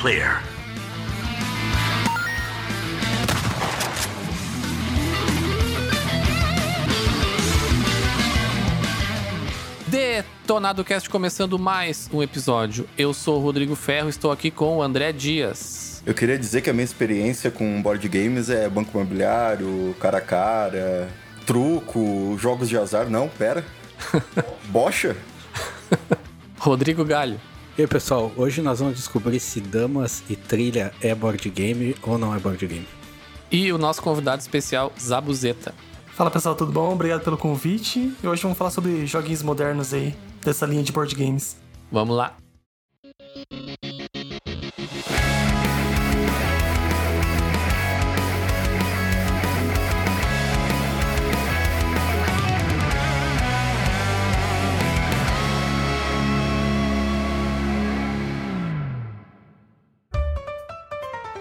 clear. Detonado Cast começando mais um episódio. Eu sou o Rodrigo Ferro, estou aqui com o André Dias. Eu queria dizer que a minha experiência com board games é banco imobiliário, cara a cara, truco, jogos de azar. Não, pera. Bocha? Rodrigo Galho. E aí, pessoal, hoje nós vamos descobrir se damas e trilha é board game ou não é board game. E o nosso convidado especial, Zabuzeta. Fala pessoal, tudo bom? Obrigado pelo convite. E hoje vamos falar sobre joguinhos modernos aí, dessa linha de board games. Vamos lá.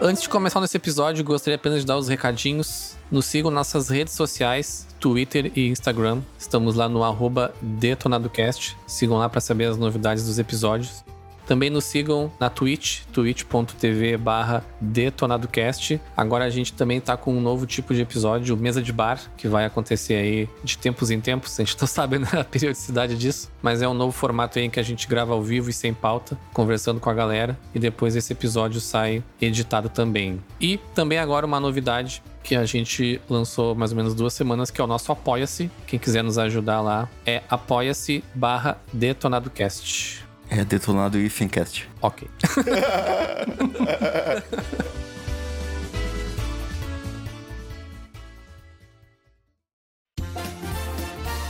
Antes de começar nesse episódio, gostaria apenas de dar os recadinhos. Nos sigam nossas redes sociais, Twitter e Instagram. Estamos lá no DetonadoCast. Sigam lá para saber as novidades dos episódios. Também nos sigam na Twitch, twitch.tv barra detonadocast. Agora a gente também tá com um novo tipo de episódio, Mesa de Bar, que vai acontecer aí de tempos em tempos. A gente não sabe a periodicidade disso, mas é um novo formato aí em que a gente grava ao vivo e sem pauta, conversando com a galera. E depois esse episódio sai editado também. E também agora uma novidade que a gente lançou mais ou menos duas semanas, que é o nosso Apoia-se. Quem quiser nos ajudar lá é apoia-se barra detonadocast. É detonado e Fincast. Ok.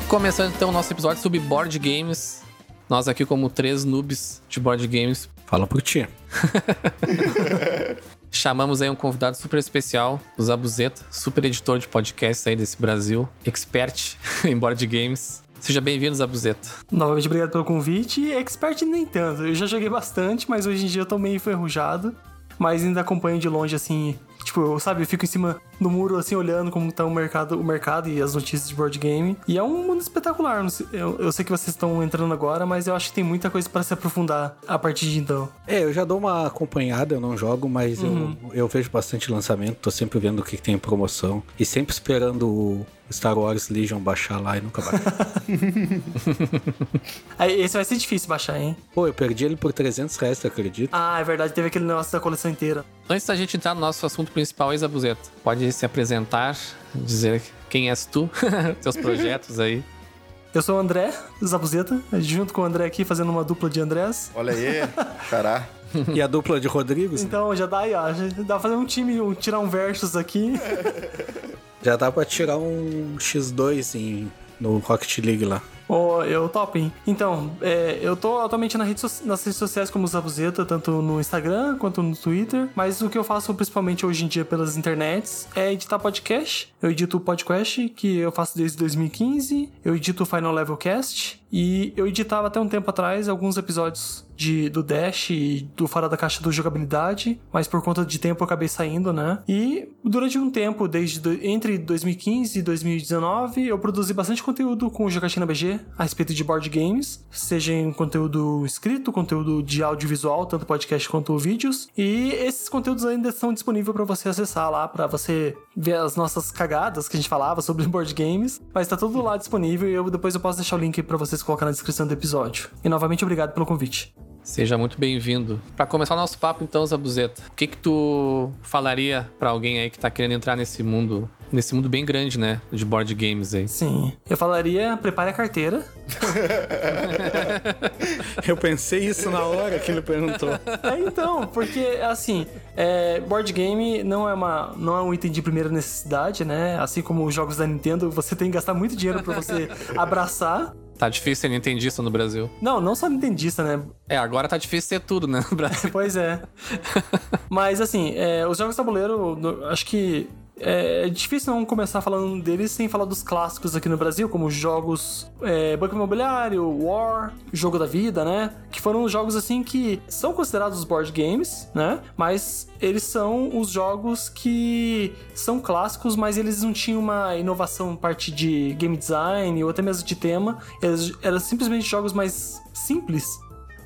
Começando então o nosso episódio sobre board games. Nós aqui como três noobs de board games. Fala por ti. Chamamos aí um convidado super especial, o Zabuzeta, super editor de podcasts aí desse Brasil, expert em board games. Seja bem-vindo, Zabuzeta. Novamente, obrigado pelo convite. Expert nem tanto. Eu já joguei bastante, mas hoje em dia eu tô meio enferrujado. Mas ainda acompanho de longe, assim. Tipo, eu, sabe, eu fico em cima do muro, assim, olhando como tá o mercado, o mercado e as notícias de board game. E é um mundo espetacular. Eu, eu sei que vocês estão entrando agora, mas eu acho que tem muita coisa para se aprofundar a partir de então. É, eu já dou uma acompanhada, eu não jogo, mas eu, eu vejo bastante lançamento, tô sempre vendo o que, que tem em promoção. E sempre esperando o Star Wars Legion baixar lá e nunca baixa. Aí, esse vai ser difícil baixar, hein? Pô, eu perdi ele por 300 reais, tu acredita? Ah, é verdade, teve aquele negócio da coleção inteira. Antes da gente entrar no nosso assunto principal, aí, Zabuzeta, pode se apresentar, dizer quem és tu, teus projetos aí. Eu sou o André Zabuzeta, junto com o André aqui, fazendo uma dupla de Andrés. Olha aí, cará. E a dupla de Rodrigos? Então já dá aí, ó. Já dá pra fazer um time, um- tirar um versus aqui. Já dá pra tirar um X2 em, no Rocket League lá. Ô, eu top, hein? Então, é, eu tô atualmente na rede so- nas redes sociais como Zabuzeta, tanto no Instagram quanto no Twitter. Mas o que eu faço principalmente hoje em dia pelas internets é editar podcast. Eu edito o podcast, que eu faço desde 2015. Eu edito o Final Level Cast. E eu editava até um tempo atrás alguns episódios de, do Dash e do Fora da Caixa do Jogabilidade, mas por conta de tempo eu acabei saindo, né? E durante um tempo, desde do- entre 2015 e 2019, eu produzi bastante conteúdo com o Jogatina BG a respeito de board games, seja em conteúdo escrito, conteúdo de audiovisual, tanto podcast quanto vídeos. E esses conteúdos ainda estão disponíveis para você acessar lá, para você ver as nossas cagadas que a gente falava sobre board games, mas tá tudo lá disponível e eu depois eu posso deixar o link para vocês colocar na descrição do episódio. E novamente obrigado pelo convite. Seja muito bem-vindo. Pra começar o nosso papo, então, Zabuzeta, o que que tu falaria pra alguém aí que tá querendo entrar nesse mundo, nesse mundo bem grande, né, de board games aí? Sim, eu falaria prepare a carteira. Eu pensei isso na hora que ele perguntou. É, então, porque assim, é, board game não é, uma, não é um item de primeira necessidade, né? Assim como os jogos da Nintendo, você tem que gastar muito dinheiro pra você abraçar. Tá difícil ser nintendista no Brasil. Não, não só nintendista, né? É, agora tá difícil ser tudo, né, no Brasil. Pois é. Mas assim, é, os jogos de tabuleiro, acho que é difícil não começar falando deles sem falar dos clássicos aqui no Brasil, como jogos é, Banco Imobiliário, War, Jogo da Vida, né? Que foram jogos assim que são considerados board games, né? Mas eles são os jogos que são clássicos, mas eles não tinham uma inovação parte de game design ou até mesmo de tema. Eles eram simplesmente jogos mais simples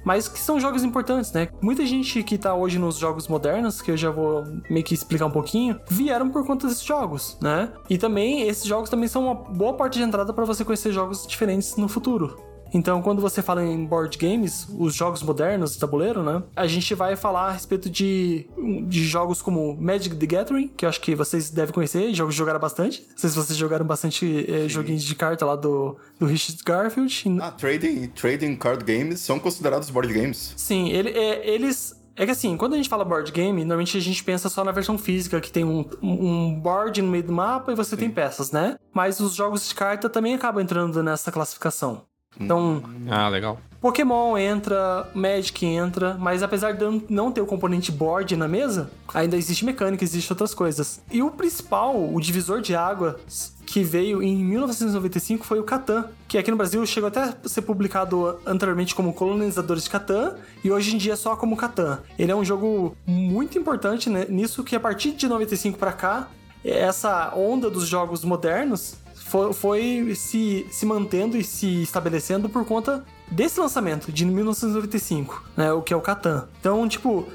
mas que são jogos importantes, né? Muita gente que tá hoje nos jogos modernos, que eu já vou meio que explicar um pouquinho, vieram por conta desses jogos, né? E também esses jogos também são uma boa parte de entrada para você conhecer jogos diferentes no futuro. Então, quando você fala em board games, os jogos modernos de tabuleiro, né? A gente vai falar a respeito de, de jogos como Magic the Gathering, que eu acho que vocês devem conhecer, jogos jogaram bastante. Não sei se vocês jogaram bastante é, joguinhos de carta lá do, do Richard Garfield. Ah, trading, trading card games são considerados board games. Sim, ele, é, eles é que assim, quando a gente fala board game, normalmente a gente pensa só na versão física, que tem um, um board no meio do mapa e você Sim. tem peças, né? Mas os jogos de carta também acabam entrando nessa classificação. Então. Ah, legal. Pokémon entra, Magic entra, mas apesar de não ter o componente board na mesa, ainda existe mecânica, existe outras coisas. E o principal, o divisor de águas que veio em 1995 foi o Catan, que aqui no Brasil chegou até a ser publicado anteriormente como Colonizadores de Catan e hoje em dia só como Catan. Ele é um jogo muito importante né, nisso que a partir de 95 para cá, essa onda dos jogos modernos foi, foi se, se mantendo e se estabelecendo por conta desse lançamento de 1995, né? O que é o Catan. Então, tipo,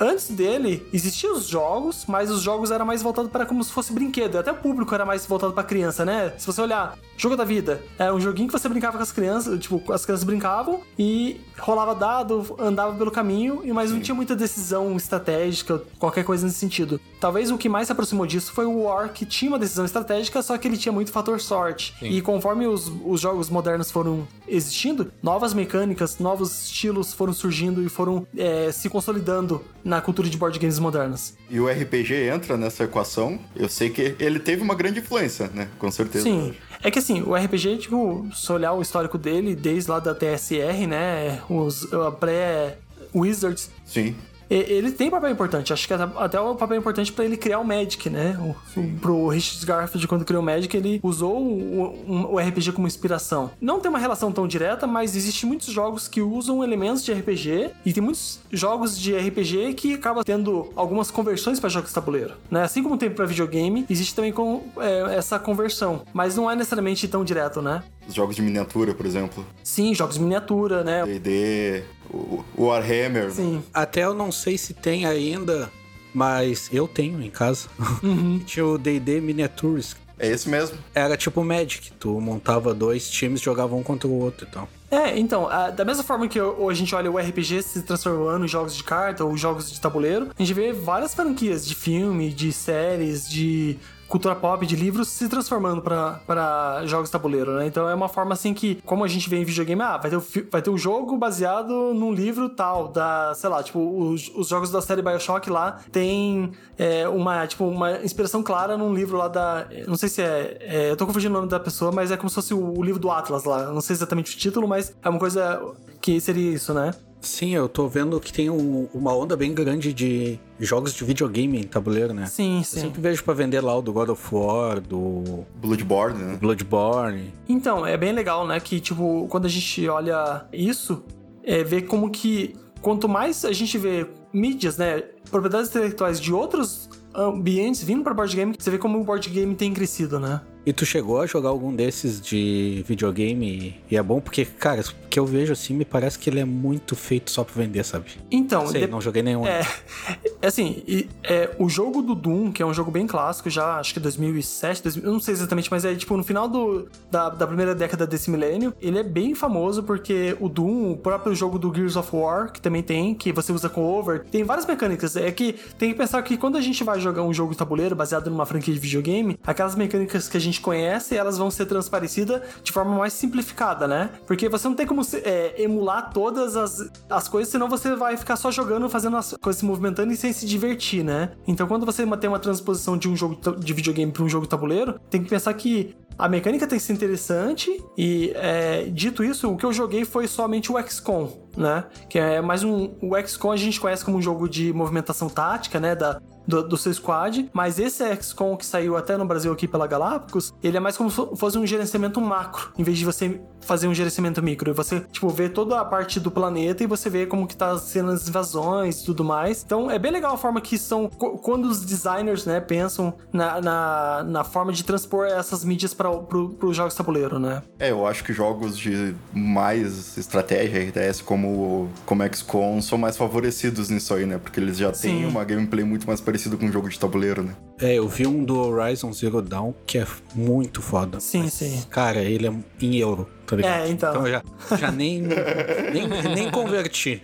antes dele existiam os jogos, mas os jogos eram mais voltados para como se fosse brinquedo. Até o público era mais voltado para criança, né? Se você olhar Jogo da Vida, é um joguinho que você brincava com as crianças, tipo, as crianças brincavam e rolava dado, andava pelo caminho, mas não tinha muita decisão estratégica, qualquer coisa nesse sentido. Talvez o que mais se aproximou disso foi o War, que tinha uma decisão estratégica, só que ele tinha muito fator sorte. Sim. E conforme os, os jogos modernos foram existindo, novas mecânicas, novos estilos foram surgindo e foram é, se consolidando na cultura de board games modernas. E o RPG entra nessa equação. Eu sei que ele teve uma grande influência, né? Com certeza. Sim. É que assim, o RPG, tipo, se olhar o histórico dele, desde lá da TSR, né? Os pré-Wizards. Sim ele tem papel importante. Acho que até o papel importante para ele criar o Magic, né? O, pro Richard Garfield, quando criou o Magic, ele usou o, o, RPG como inspiração. Não tem uma relação tão direta, mas existem muitos jogos que usam elementos de RPG e tem muitos jogos de RPG que acabam tendo algumas conversões para jogos de tabuleiro, né? Assim como tem para videogame, existe também com, é, essa conversão, mas não é necessariamente tão direto, né? Os jogos de miniatura, por exemplo. Sim, jogos de miniatura, né? D&D, o Warhammer. Sim. Até eu não sei se tem ainda, mas eu tenho em casa. Uhum. Tinha o D&D Miniatures. É esse mesmo. Era tipo Magic, tu montava dois times, jogavam um contra o outro e então. tal. É, então, a, da mesma forma que a gente olha o RPG se transformando em jogos de carta ou jogos de tabuleiro, a gente vê várias franquias de filme, de séries, de cultura pop de livros se transformando para jogos de tabuleiro, né? Então é uma forma assim que, como a gente vê em videogame, ah, vai ter, o, vai ter um jogo baseado num livro tal, da, sei lá, tipo, os, os jogos da série Bioshock lá tem é, uma, tipo, uma inspiração clara num livro lá da. Não sei se é, é. Eu tô confundindo o nome da pessoa, mas é como se fosse o, o livro do Atlas lá. Não sei exatamente o título, mas é uma coisa que seria isso, né? Sim, eu tô vendo que tem um, uma onda bem grande de jogos de videogame em tabuleiro, né? Sim, sim. Eu sempre vejo para vender lá o do God of War, do Bloodborne, né? Bloodborne. Então, é bem legal, né, que tipo, quando a gente olha isso, é ver como que quanto mais a gente vê mídias, né, propriedades intelectuais de outros ambientes vindo para board game, você vê como o board game tem crescido, né? E tu chegou a jogar algum desses de videogame e é bom porque, cara, o que eu vejo assim me parece que ele é muito feito só pra vender, sabe? Então, Sei, de... não joguei nenhum. É, é assim, e, é, o jogo do Doom, que é um jogo bem clássico, já acho que 2007, 2000, eu não sei exatamente, mas é tipo no final do, da, da primeira década desse milênio, ele é bem famoso porque o Doom, o próprio jogo do Gears of War, que também tem, que você usa cover, tem várias mecânicas. É que tem que pensar que quando a gente vai jogar um jogo de tabuleiro baseado numa franquia de videogame, aquelas mecânicas que a gente conhece, elas vão ser transparecidas de forma mais simplificada, né? Porque você não tem como é, emular todas as, as coisas, senão você vai ficar só jogando, fazendo as coisas se movimentando e sem se divertir, né? Então, quando você tem uma transposição de um jogo de videogame para um jogo tabuleiro, tem que pensar que a mecânica tem que ser interessante e, é, dito isso, o que eu joguei foi somente o XCOM, né? Que é mais um... O XCOM a gente conhece como um jogo de movimentação tática, né? Da, do, do seu squad, mas esse XCOM que saiu até no Brasil aqui pela Galápagos, ele é mais como se fosse um gerenciamento macro, em vez de você fazer um gerenciamento micro. E você, tipo, vê toda a parte do planeta e você vê como que tá sendo as invasões e tudo mais. Então é bem legal a forma que são. Quando os designers, né, pensam na, na, na forma de transpor essas mídias para pro, os jogos tabuleiro, né? É, eu acho que jogos de mais estratégia, RTS, como, como XCOM, são mais favorecidos nisso aí, né? Porque eles já Sim. têm uma gameplay muito mais parecida com um jogo de tabuleiro, né? É, eu vi um do Horizon Zero Dawn que é muito foda. Sim, mas, sim. Cara, ele é em euro. Tá é, então. Então já, já nem, nem, nem converti.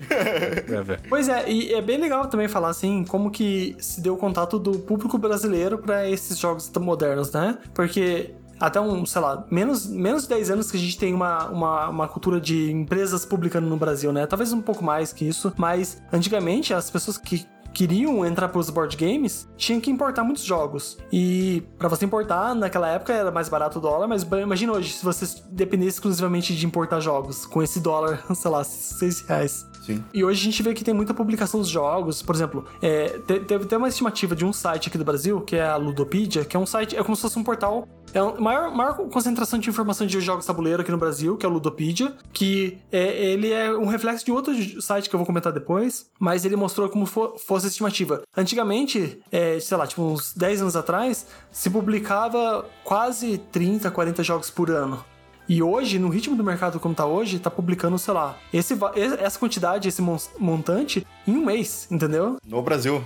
pois é, e é bem legal também falar assim, como que se deu o contato do público brasileiro para esses jogos modernos, né? Porque até um, sei lá, menos, menos de 10 anos que a gente tem uma, uma, uma cultura de empresas publicando no Brasil, né? Talvez um pouco mais que isso, mas antigamente as pessoas que queriam entrar para os board games, tinham que importar muitos jogos. E para você importar, naquela época era mais barato o dólar, mas imagina hoje se você dependesse exclusivamente de importar jogos, com esse dólar, sei lá, 6 reais. Sim. E hoje a gente vê que tem muita publicação dos jogos. Por exemplo, é, teve até uma estimativa de um site aqui do Brasil, que é a Ludopedia, que é um site, é como se fosse um portal é a maior, maior concentração de informação de jogos tabuleiro aqui no Brasil, que é o Ludopedia, que é, ele é um reflexo de outro site que eu vou comentar depois, mas ele mostrou como for, fosse a estimativa. Antigamente, é, sei lá, tipo uns 10 anos atrás, se publicava quase 30, 40 jogos por ano. E hoje, no ritmo do mercado como tá hoje, tá publicando, sei lá, esse, essa quantidade, esse montante em um mês, entendeu? No Brasil.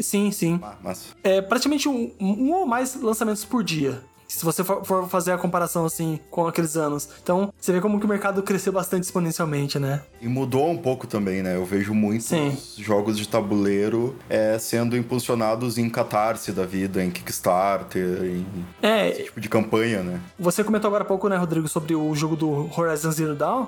Sim, sim. Ah. É praticamente um, um ou mais lançamentos por dia se você for, for, fazer a comparação assim com aqueles anos. Então, você vê como que o mercado cresceu bastante exponencialmente, né? E mudou um pouco também, né? Eu vejo muitos Sim. jogos de tabuleiro é, sendo impulsionados em catarse da vida, em Kickstarter, em é, esse tipo de campanha, né? Você comentou agora há pouco, né, Rodrigo, sobre o jogo do Horizon Zero Dawn.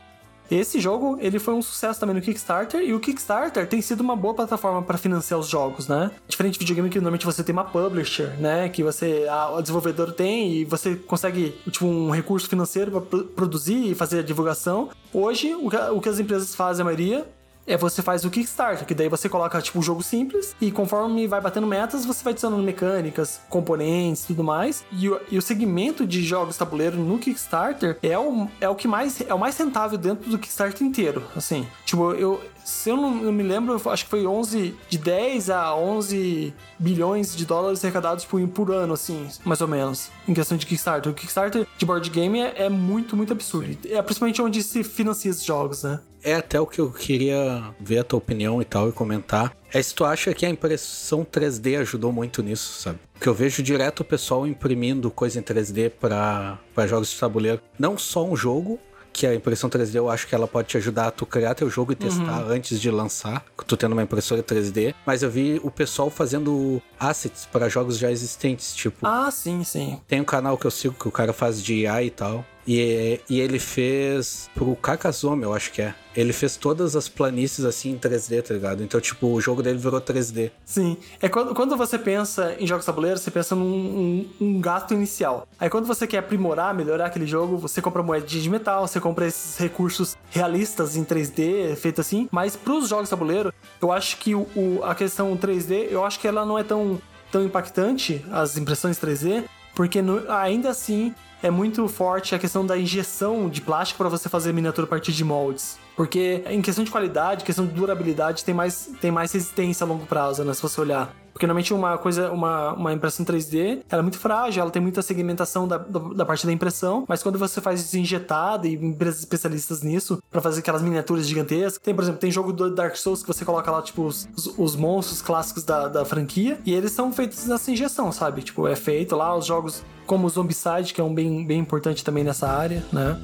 Esse jogo, ele foi um sucesso também no Kickstarter, e o Kickstarter tem sido uma boa plataforma para financiar os jogos, né? Diferente de videogame que normalmente você tem uma publisher, né? Que você, a, a desenvolvedor tem e você consegue, tipo, um recurso financeiro para produzir e fazer a divulgação. Hoje, o que, o que as empresas fazem, a maioria, é você faz o Kickstarter, que daí você coloca tipo um jogo simples e conforme vai batendo metas, você vai adicionando mecânicas, componentes, tudo mais. E o, e o segmento de jogos tabuleiro no Kickstarter é o, é o que mais é o mais rentável dentro do Kickstarter inteiro, assim. Tipo, eu se eu não, eu me lembro, acho que foi 11 de 10 a 11 bilhões de dólares arrecadados por, por ano, assim, mais ou menos, em questão de Kickstarter. O Kickstarter de board game é, é muito, muito absurdo. É principalmente onde se financia esses jogos, né? É até o que eu queria ver a tua opinião e tal e comentar. É se tu acha que a impressão 3D ajudou muito nisso, sabe? Porque eu vejo direto o pessoal imprimindo coisa em 3D para jogos de tabuleiro. Não só um jogo, que a impressão 3D eu acho que ela pode te ajudar a tu criar teu jogo e testar uhum. antes de lançar, tu tendo uma impressora 3D. Mas eu vi o pessoal fazendo assets para jogos já existentes, tipo. Ah, sim, sim. Tem um canal que eu sigo que o cara faz de IA e tal. E, e ele fez pro Kakazome, eu acho que é. Ele fez todas as planícies assim em 3D, tá ligado? Então, tipo, o jogo dele virou 3D. Sim. É quando, quando você pensa em jogos tabuleiros, você pensa num um, um gasto inicial. Aí quando você quer aprimorar, melhorar aquele jogo, você compra moeda de metal, você compra esses recursos realistas em 3D, feito assim. Mas pros jogos tabuleiro, eu acho que o, o, a questão 3D, eu acho que ela não é tão, tão impactante, as impressões 3D, porque no, ainda assim é muito forte a questão da injeção de plástico para você fazer miniatura a partir de moldes. Porque em questão de qualidade, questão de durabilidade, tem mais, tem mais resistência a longo prazo, né? Se você olhar. Porque normalmente uma coisa, uma, uma impressão 3D, ela é muito frágil, ela tem muita segmentação da, da, da parte da impressão, mas quando você faz isso injetado e empresas especialistas nisso, para fazer aquelas miniaturas gigantescas, tem, por exemplo, tem jogo do Dark Souls que você coloca lá, tipo, os, os monstros clássicos da, da franquia, e eles são feitos nessa injeção, sabe? Tipo, é feito lá, os jogos como o Zombicide, que é um bem, bem importante também nessa área, né?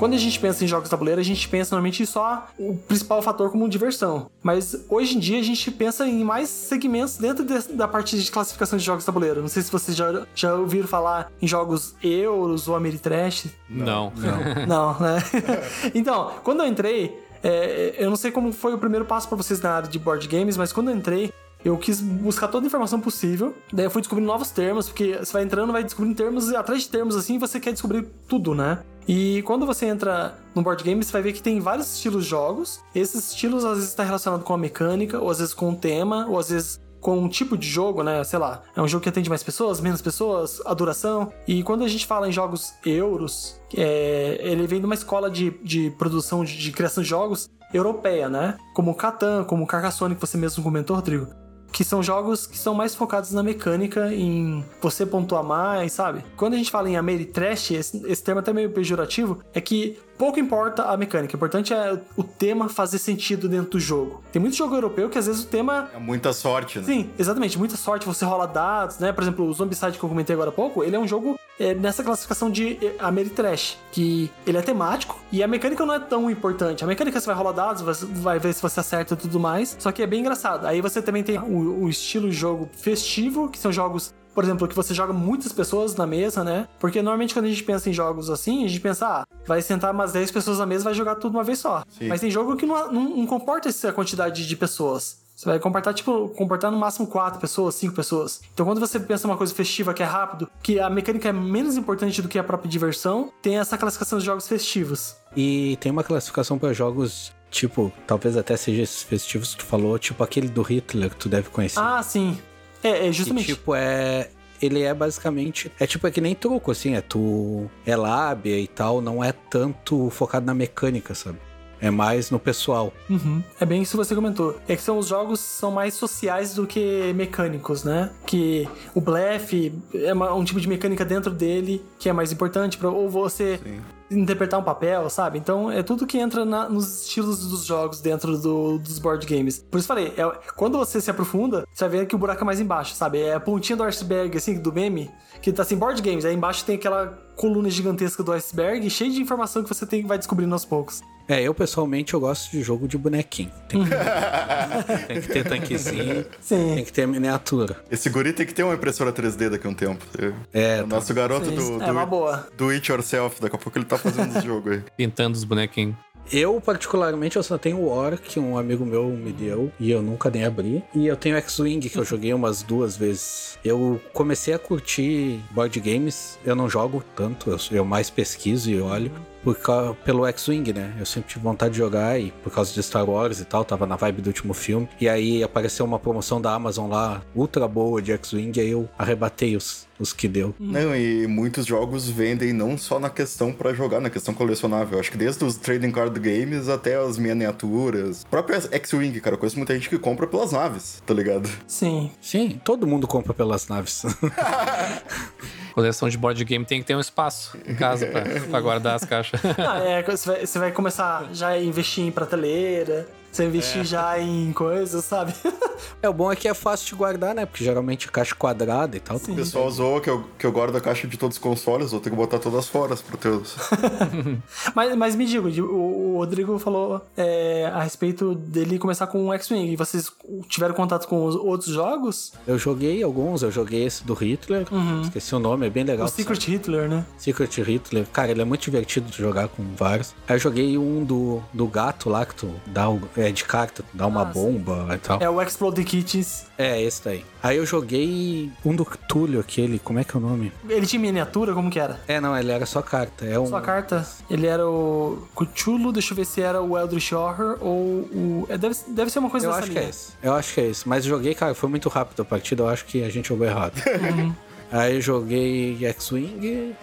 Quando a gente pensa em jogos tabuleiro, a gente pensa normalmente só o principal fator como diversão. Mas hoje em dia a gente pensa em mais segmentos dentro de, da parte de classificação de jogos tabuleiro. Não sei se vocês já, já ouviram falar em jogos euros ou Ameritrash. Não. Não, não né? então, quando eu entrei, é, eu não sei como foi o primeiro passo para vocês na área de board games, mas quando eu entrei, eu quis buscar toda a informação possível. Daí eu fui descobrindo novos termos, porque você vai entrando, vai descobrindo termos, e atrás de termos assim, você quer descobrir tudo, né? E quando você entra no board game, você vai ver que tem vários estilos de jogos. Esses estilos às vezes está relacionado com a mecânica, ou às vezes com o tema, ou às vezes com um tipo de jogo, né? Sei lá, é um jogo que atende mais pessoas, menos pessoas, a duração. E quando a gente fala em jogos euros, é, ele vem de uma escola de, de produção, de, de criação de jogos europeia, né? Como Catan, como Carcassonne, que você mesmo comentou, Rodrigo que são jogos que são mais focados na mecânica, em você pontuar mais, sabe? Quando a gente fala em Ameritrash, esse, esse termo até meio pejorativo, é que pouco importa a mecânica, o importante é o tema fazer sentido dentro do jogo. Tem muito jogo europeu que às vezes o tema. É muita sorte, né? Sim, exatamente, muita sorte, você rola dados, né? Por exemplo, o Zombicide que eu comentei agora há pouco, ele é um jogo é, nessa classificação de é, Ameritrash, que ele é temático e a mecânica não é tão importante. A mecânica você vai rolar dados, vai ver se você acerta e tudo mais, só que é bem engraçado. Aí você também tem o, o estilo de jogo festivo, que são jogos por exemplo, que você joga muitas pessoas na mesa, né? Porque normalmente quando a gente pensa em jogos assim, a gente pensa, ah, vai sentar umas 10 pessoas na mesa e vai jogar tudo uma vez só. Sim. Mas tem jogo que não, não, não comporta essa quantidade de pessoas. Você vai comportar, tipo, comportar no máximo quatro pessoas, cinco pessoas. Então, quando você pensa uma coisa festiva que é rápido, que a mecânica é menos importante do que a própria diversão, tem essa classificação de jogos festivos. E tem uma classificação para jogos Tipo, talvez até seja esses festivos que tu falou, tipo aquele do Hitler que tu deve conhecer. Ah, sim. É, é justamente. Que, tipo, é. Ele é basicamente. É tipo, é que nem truco, assim. É tu. É lábia e tal. Não é tanto focado na mecânica, sabe? É mais no pessoal. Uhum. É bem isso que você comentou. É que são os jogos são mais sociais do que mecânicos, né? Que o blefe é uma, um tipo de mecânica dentro dele que é mais importante para ou você Sim interpretar um papel, sabe? Então é tudo que entra na, nos estilos dos jogos dentro do, dos board games. Por isso falei, é, quando você se aprofunda, você vai ver que o buraco é mais embaixo, sabe? É a pontinha do iceberg, assim, do meme, que tá assim, board games, aí embaixo tem aquela coluna gigantesca do iceberg, cheia de informação que você tem, vai descobrindo aos poucos. É, eu pessoalmente eu gosto de jogo de bonequinho. Tem que, tem que ter tanquezinho, Sim. tem que ter miniatura. Esse guri tem que ter uma impressora 3D daqui a um tempo. É, o tá. nosso garoto do, do, é uma boa. do It Yourself, daqui a pouco ele tá fazendo esse jogo aí. Pintando os bonequinhos. Eu, particularmente, eu só tenho o War, que um amigo meu me deu, e eu nunca nem abri. E eu tenho X-Wing, que eu joguei umas duas vezes. Eu comecei a curtir board games, eu não jogo tanto, eu, eu mais pesquiso e olho por, pelo X-Wing, né? Eu sempre tive vontade de jogar e por causa de Star Wars e tal, tava na vibe do último filme. E aí apareceu uma promoção da Amazon lá, ultra boa de X-Wing, aí eu arrebatei os, os que deu. Não, e muitos jogos vendem não só na questão para jogar, na questão colecionável. Acho que desde os trading card games até as miniaturas. O próprio X-Wing, cara, eu conheço muita gente que compra pelas naves, tá ligado? Sim. Sim, todo mundo compra pelas naves. Coleção de board game tem que ter um espaço em casa pra, pra guardar as caixas. Ah, é, você vai, você vai começar já a investir em prateleira, você investir é. já em coisas, sabe? é, o bom é que é fácil de guardar, né? Porque geralmente é caixa quadrada e tal. Sim. O pessoal zoa que eu, que eu guardo a caixa de todos os consoles, vou ter que botar todas fora pro teus. mas, mas me diga, o, o Rodrigo falou é, a respeito dele começar com o X-Wing. E vocês tiveram contato com os outros jogos? Eu joguei alguns, eu joguei esse do Hitler, uhum. esqueci o nome, é bem legal. O Secret sabe? Hitler, né? Secret Hitler. Cara, ele é muito divertido de jogar com vários. Aí eu joguei um do, do gato lá, que tu dá o é, de carta, dá uma ah, bomba sim. e tal. É o Explode Kits. É, esse daí. Aí eu joguei um do Túlio, aquele, como é que é o nome? Ele tinha miniatura? Como que era? É, não, ele era só carta. É um... Só carta? Ele era o Cthulhu, deixa eu ver se era o Eldritch Horror ou o... É, deve, deve ser uma coisa eu dessa acho linha. que é esse. Eu acho que é esse. Mas eu joguei, cara, foi muito rápido a partida, eu acho que a gente jogou errado. Uhum. Aí eu joguei X-Wing,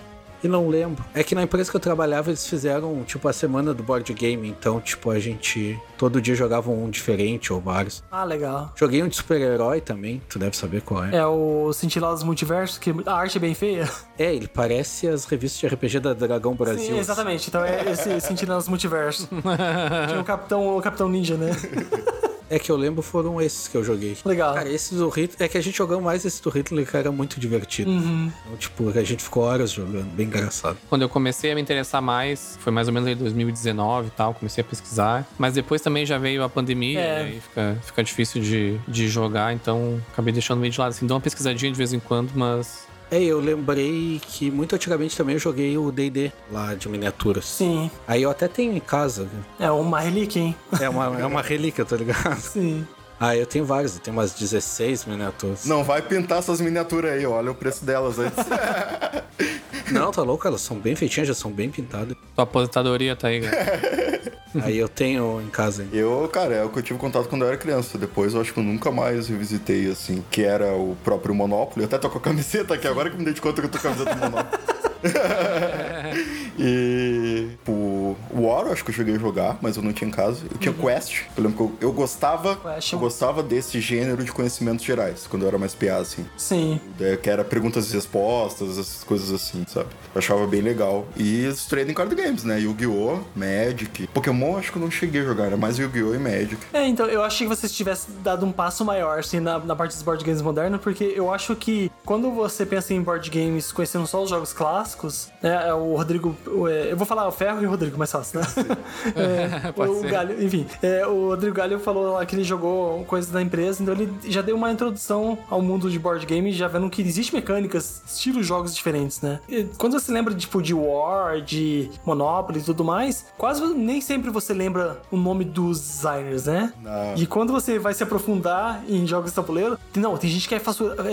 e não lembro. É que na empresa que eu trabalhava eles fizeram, tipo, a semana do board game. Então, tipo, a gente todo dia jogava um diferente ou vários. Ah, legal. Joguei um de super-herói também, tu deve saber qual é. É o Sentinelas Multiverso, que a arte é bem feia. É, ele parece as revistas de RPG da Dragão Brasil. Sim, exatamente. Então é esse Sentinelas Multiverso. Tinha o Capitão, o Capitão Ninja, né? É que eu lembro foram esses que eu joguei. Legal. Cara, esses do Hitler. É que a gente jogou mais esse do Hitler, que era muito divertido. Uhum. Então, tipo, a gente ficou horas jogando, bem engraçado. Quando eu comecei a me interessar mais, foi mais ou menos em 2019 e tal, comecei a pesquisar. Mas depois também já veio a pandemia, é. e aí fica, fica difícil de, de jogar, então acabei deixando meio de lado. Assim, dou uma pesquisadinha de vez em quando, mas é, eu lembrei que muito antigamente também eu joguei o D&D lá de miniaturas. Sim. Aí eu até tenho em casa. É uma relíquia, hein? É uma, é uma relíquia, tá ligado? Sim. Ah, eu tenho vários, eu tenho umas 16 miniaturas. Não vai pintar essas miniaturas aí, olha o preço delas antes. Não, tá louco, elas são bem feitinhas, já são bem pintadas. Tua aposentadoria tá aí, cara. aí eu tenho em casa. Hein? Eu, cara, é o que eu tive contato quando eu era criança. Depois eu acho que eu nunca mais revisitei, assim, que era o próprio Monopoly. Eu até tô com a camiseta aqui, agora que me dei de conta que eu tô com a camiseta do Monopoly. e o War, acho que eu cheguei a jogar, mas eu não tinha em casa. Eu tinha uhum. Quest. Eu lembro que eu, eu gostava. Quest. Eu gostava desse gênero de conhecimentos gerais, quando eu era mais piá, assim. Sim. Que era perguntas e respostas, essas coisas assim, sabe? Eu achava bem legal. E os trading card games, né? Yu-Gi-Oh!, Magic. Pokémon acho que eu não cheguei a jogar, era mais Yu-Gi-Oh! e Magic. É, então, eu achei que você tivesse dado um passo maior, assim, na, na parte dos board games modernos, porque eu acho que quando você pensa em board games conhecendo só os jogos clássicos, clássicos, né? É o Rodrigo. É, eu vou falar o Ferro e o Rodrigo, mais fácil, né? é, o ser. Galho, enfim. É, o Rodrigo Galho falou lá que ele jogou coisas da empresa, então ele já deu uma introdução ao mundo de board game, já vendo que existe mecânicas, estilos jogos diferentes, né? E quando você lembra, tipo, de War, de Monopoly e tudo mais, quase nem sempre você lembra o nome dos designers, né? Não. E quando você vai se aprofundar em jogos de tabuleiro, não, tem gente que é,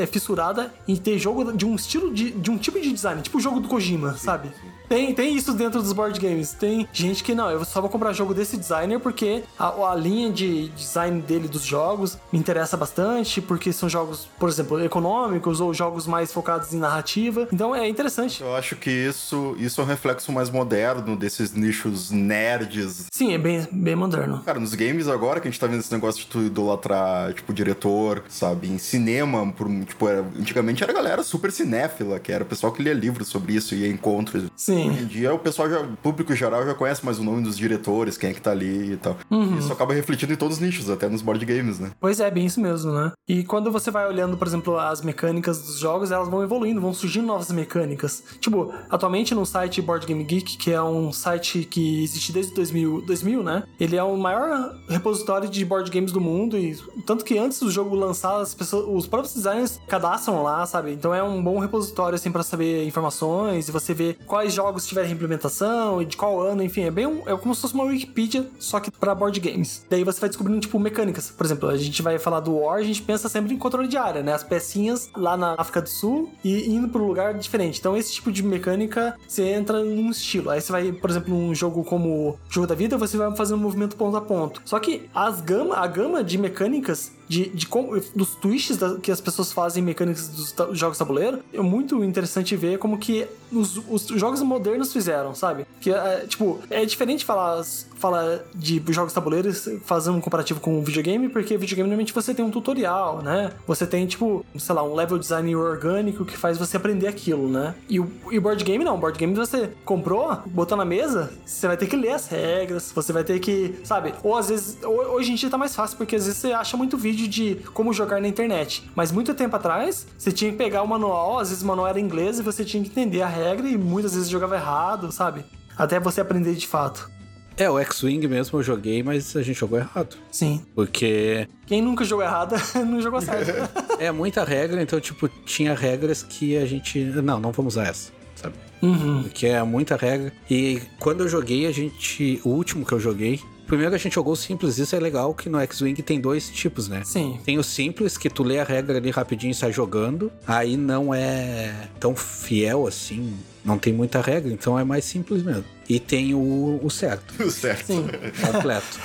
é fissurada em ter jogo de um estilo de, de um tipo de design, tipo o jogo do Kojima, sim, sabe? Sim. Tem, tem isso dentro dos board games. Tem gente que não, eu só vou comprar jogo desse designer porque a, a linha de design dele dos jogos me interessa bastante, porque são jogos, por exemplo, econômicos ou jogos mais focados em narrativa. Então é interessante. Eu acho que isso, isso é um reflexo mais moderno desses nichos nerds. Sim, é bem, bem moderno. Cara, nos games agora que a gente tá vendo esse negócio de tu idolatrar, tipo, diretor, sabe? Em cinema, por, tipo, era, antigamente era galera super cinéfila, que era o pessoal que lia livros sobre isso, ia encontros. Sim. Sim. Hoje em dia o pessoal já, o público geral já conhece mais o nome dos diretores, quem é que tá ali e tal. Uhum. Isso acaba refletindo em todos os nichos, até nos board games, né? Pois é, bem isso mesmo, né? E quando você vai olhando, por exemplo, as mecânicas dos jogos, elas vão evoluindo, vão surgindo novas mecânicas. Tipo, atualmente no site Board Game Geek, que é um site que existe desde 2000, 2000 né? Ele é o maior repositório de board games do mundo e tanto que antes do jogo lançar, as pessoas, os próprios designers cadastram lá, sabe? Então é um bom repositório assim para saber informações e você ver quais jogos jogos tiverem implementação e de qual ano, enfim, é bem um, é como se fosse uma Wikipedia, só que para board games. Daí você vai descobrindo, tipo, mecânicas. Por exemplo, a gente vai falar do War, a gente pensa sempre em controle de área, né? As pecinhas lá na África do Sul e indo para um lugar diferente. Então, esse tipo de mecânica, você entra num estilo. Aí você vai, por exemplo, num jogo como Jogo da Vida, você vai fazer um movimento ponto a ponto. Só que as gama, a gama de mecânicas de, de dos twists da, que as pessoas fazem mecânicas dos jogos tabuleiro, é muito interessante ver como que os, os jogos modernos fizeram, sabe? Que é, tipo, é diferente falar fala de jogos tabuleiros, fazendo um comparativo com videogame, porque videogame normalmente você tem um tutorial, né? Você tem, tipo, sei lá, um level design orgânico que faz você aprender aquilo, né? E o e board game não, board game você comprou, botou na mesa, você vai ter que ler as regras, você vai ter que, sabe? Ou às vezes, hoje em dia tá mais fácil, porque às vezes você acha muito vídeo de como jogar na internet. Mas muito tempo atrás, você tinha que pegar o manual, às vezes o manual era inglês e você tinha que entender a regra e muitas vezes jogava errado, sabe? Até você aprender de fato. É, o X-Wing mesmo eu joguei, mas a gente jogou errado. Sim. Porque. Quem nunca jogou errado, não jogou certo. é muita regra, então, tipo, tinha regras que a gente. Não, não vamos usar essa, sabe? Uhum. Porque é muita regra. E quando eu joguei, a gente. O último que eu joguei, Primeiro a gente jogou o simples, isso é legal que no X-Wing tem dois tipos, né? Sim. Tem o simples, que tu lê a regra ali rapidinho e sai jogando. Aí não é tão fiel assim, não tem muita regra, então é mais simples mesmo. E tem o, o certo. O certo. Sim. Completo.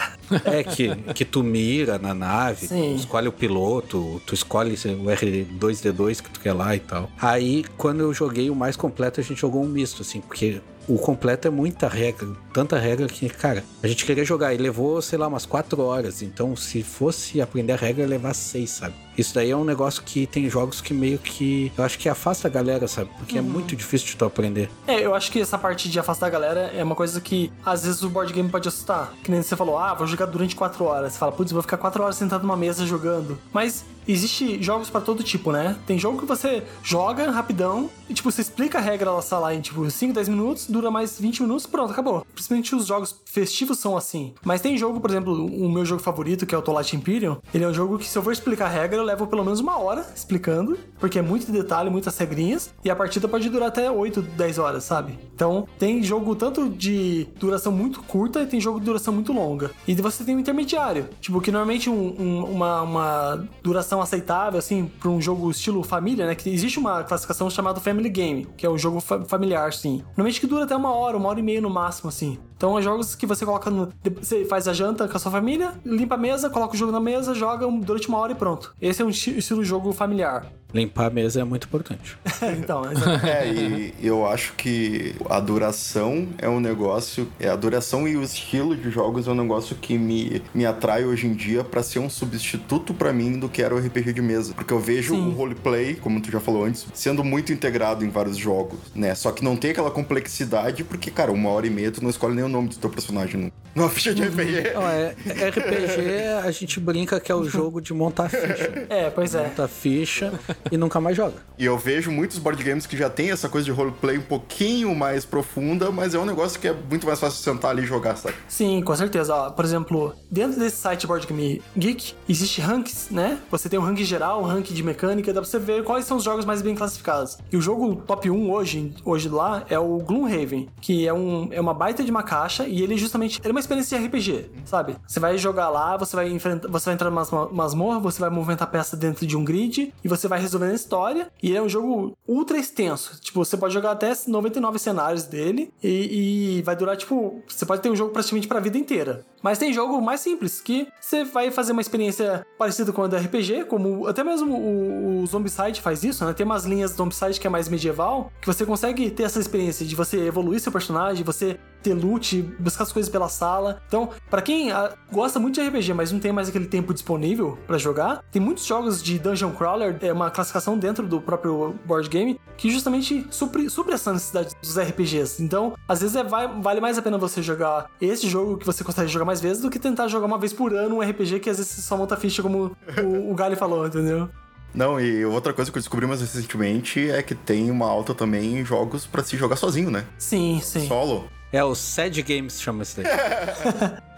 É que, que tu mira na nave, tu escolhe o piloto, tu escolhe o R2D2 que tu quer lá e tal. Aí, quando eu joguei o mais completo, a gente jogou um misto, assim, porque o completo é muita regra, tanta regra que, cara, a gente queria jogar e levou, sei lá, umas quatro horas. Então, se fosse aprender a regra, ia levar seis, sabe? Isso daí é um negócio que tem jogos que meio que. Eu acho que afasta a galera, sabe? Porque é uhum. é muito difícil de tu aprender. É, eu acho que essa parte de afastar a galera é uma coisa que às vezes o board game pode assustar. Que nem você falou, ah, vou jogar durante quatro horas. Você fala, putz, vou ficar quatro horas sentado numa mesa jogando. Mas existe jogos para todo tipo, né? Tem jogo que você joga rapidão e, tipo, você explica a regra lá, lá em, tipo, 5, 10 minutos, dura mais 20 minutos, pronto, acabou. Principalmente os jogos festivos são assim. Mas tem jogo, por exemplo, o meu jogo favorito, que é o Twilight Imperium, ele é um jogo que se eu for explicar a regra, eu levo pelo menos uma hora explicando, porque é muito detalhe, muitas regrinhas, e a partida pode durar até 8, 10 horas, sabe? Então, tem jogo tanto de duração muito curta e tem jogo de duração muito longa. E você tem um intermediário, tipo, que normalmente um, um, uma, uma duração aceitável, assim, para um jogo estilo família, né? Que existe uma classificação chamada Family Game, que é um jogo fa familiar, sim. Normalmente que dura até uma hora, uma hora e meia no máximo, assim. Então, é jogos que você coloca no. Você faz a janta com a sua família, limpa a mesa, coloca o jogo na mesa, joga durante uma hora e pronto. Esse é um estilo jogo familiar. Limpar a mesa é muito importante. então, é, e eu acho que a duração é um negócio, é a duração e o estilo de jogos é um negócio que me, me atrai hoje em dia para ser um substituto para mim do que era o RPG de mesa, porque eu vejo Sim. o roleplay, como tu já falou antes, sendo muito integrado em vários jogos, né? Só que não tem aquela complexidade porque, cara, uma hora e meia tu não escolhe nem o nome do teu personagem numa ficha de RPG. Não, é, RPG a gente brinca que é o jogo de montar ficha. É, pois é. Monta ficha e nunca mais joga. E eu vejo muitos board games que já tem essa coisa de roleplay um pouquinho mais profunda, mas é um negócio que é muito mais fácil sentar ali e jogar, sabe? Sim, com certeza. Ó, por exemplo, dentro desse site Board Game Geek, existe ranks, né? Você tem um ranking geral, um ranking de mecânica, dá pra você ver quais são os jogos mais bem classificados. E o jogo top 1 hoje, hoje lá é o Gloomhaven, que é, um, é uma baita de uma caixa e ele justamente ele é uma experiência de RPG, sabe? Você vai jogar lá, você vai enfrentar, você vai entrar numa masmorra, você vai movimentar peça dentro de um grid e você vai resolvendo a história. E é um jogo ultra extenso. Tipo, você pode jogar até 99 cenários dele e, e vai durar, tipo, você pode ter um jogo praticamente pra vida inteira. Mas tem jogo mais simples, que você vai fazer uma experiência parecida com a do RPG, como até mesmo o, o Zombicide faz isso, né? Tem umas linhas do Zombicide que é mais medieval, que você consegue ter essa experiência de você evoluir seu personagem, você ter loot, buscar as coisas pela sala. Então, para quem ah, gosta muito de RPG, mas não tem mais aquele tempo disponível para jogar, tem muitos jogos de Dungeon Crawler, é uma classificação dentro do próprio board game, que justamente supre, supre essa necessidade dos RPGs. Então, às vezes é, vai, vale mais a pena você jogar esse jogo que você consegue jogar mais vezes do que tentar jogar uma vez por ano um RPG que às vezes só monta ficha, como o, o Gali falou, entendeu? Não, e outra coisa que eu descobri mais recentemente é que tem uma alta também em jogos para se jogar sozinho, né? Sim, sim. Solo. É o Sad Games chama isso daí.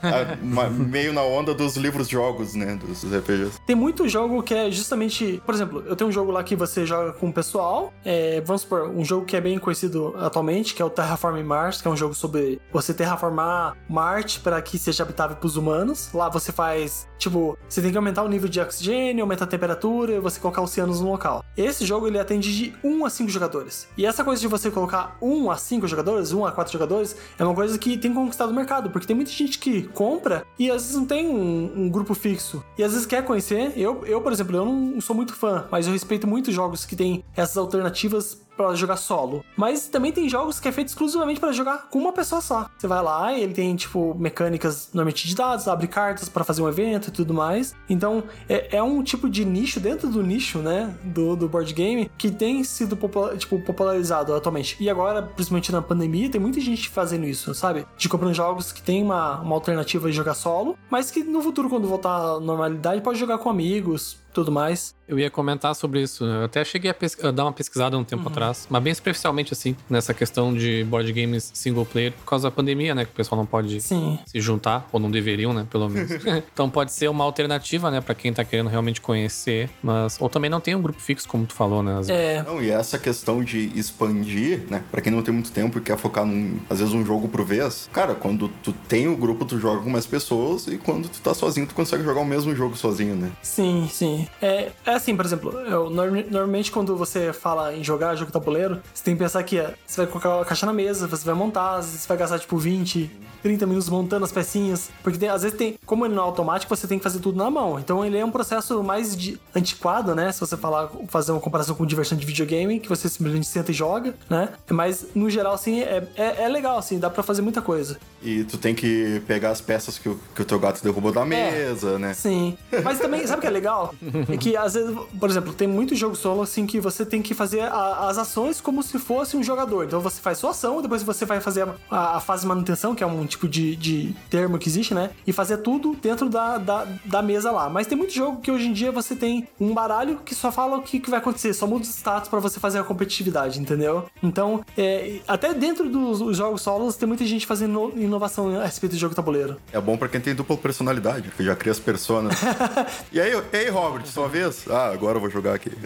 meio na onda dos livros-jogos, né? Dos RPGs. Tem muito jogo que é justamente. Por exemplo, eu tenho um jogo lá que você joga com o pessoal. É, vamos supor, um jogo que é bem conhecido atualmente, que é o Terraforming Mars, que é um jogo sobre você terraformar Marte para que seja habitável para os humanos. Lá você faz, tipo, você tem que aumentar o nível de oxigênio, aumentar a temperatura, você colocar oceanos no local. Esse jogo ele atende de 1 a 5 jogadores. E essa coisa de você colocar 1 a 5 jogadores, 1 a 4 jogadores, é uma coisa que tem conquistado o mercado, porque tem muita gente que compra e às vezes não tem um, um, grupo fixo. E às vezes quer conhecer. Eu, eu, por exemplo, eu não sou muito fã, mas eu respeito muito jogos que tem essas alternativas para jogar solo. Mas também tem jogos que é feito exclusivamente para jogar com uma pessoa só. Você vai lá e ele tem, tipo, mecânicas normalmente de dados, abre cartas para fazer um evento e tudo mais. Então, é, é, um tipo de nicho dentro do nicho, né, do, do board game, que tem sido popular, tipo, popularizado atualmente. E agora, principalmente na pandemia, tem muita gente fazendo isso, sabe? De comprando jogos que tem uma, uma alternativa de jogar solo, mas que no futuro, quando voltar à normalidade, pode jogar com amigos, tudo mais. Eu ia comentar sobre isso. Eu até cheguei a, a dar uma pesquisada um tempo uhum. atrás, mas bem superficialmente assim, nessa questão de board games single player, por causa da pandemia, né? Que o pessoal não pode Sim. se juntar, ou não deveriam, né? Pelo menos. então pode ser uma alternativa, né? Pra quem tá querendo realmente conhecer, mas. Ou também não tem um grupo fixo, como tu falou, né? É. Não, e essa questão de expandir, né? Pra quem não tem muito tempo e quer focar num, às vezes, um jogo por vez, cara, quando tu tem o grupo, tu joga com mais pessoas e quando tu tá sozinho, tu consegue jogar o mesmo jogo sozinho, né? Sim, sim. É, é assim, por exemplo, eu, normalmente quando você fala em jogar jogo tabuleiro, você tem que pensar que é, você vai colocar a caixa na mesa, você vai montar, você vai gastar tipo 20, 30 minutos montando as pecinhas. Porque tem, às vezes tem, como ele não é automático, você tem que fazer tudo na mão. Então ele é um processo mais de, antiquado, né? Se você falar, fazer uma comparação com diversão de videogame, que você simplesmente senta e joga, né? Mas no geral, assim, é, é, é legal, assim, dá pra fazer muita coisa. E tu tem que pegar as peças que o, que o teu gato derrubou da é, mesa, é, né? Sim. Mas também, sabe o que é legal? É que às vezes, por exemplo, tem muito jogo solo assim que você tem que fazer a, as ações como se fosse um jogador. Então você faz sua ação, depois você vai fazer a, a fase de manutenção, que é um tipo de, de termo que existe, né? E fazer tudo dentro da, da, da, mesa lá. Mas tem muito jogo que hoje em dia você tem um baralho que só fala o que, que vai acontecer, só muda os status para você fazer a competitividade, entendeu? Então, é, até dentro dos jogos solos tem muita gente fazendo inovação a respeito de jogo tabuleiro. É bom para quem tem dupla personalidade, que já cria as personas. e aí, ei, Robert, Robert, sua vez. Ah, agora eu vou jogar aqui.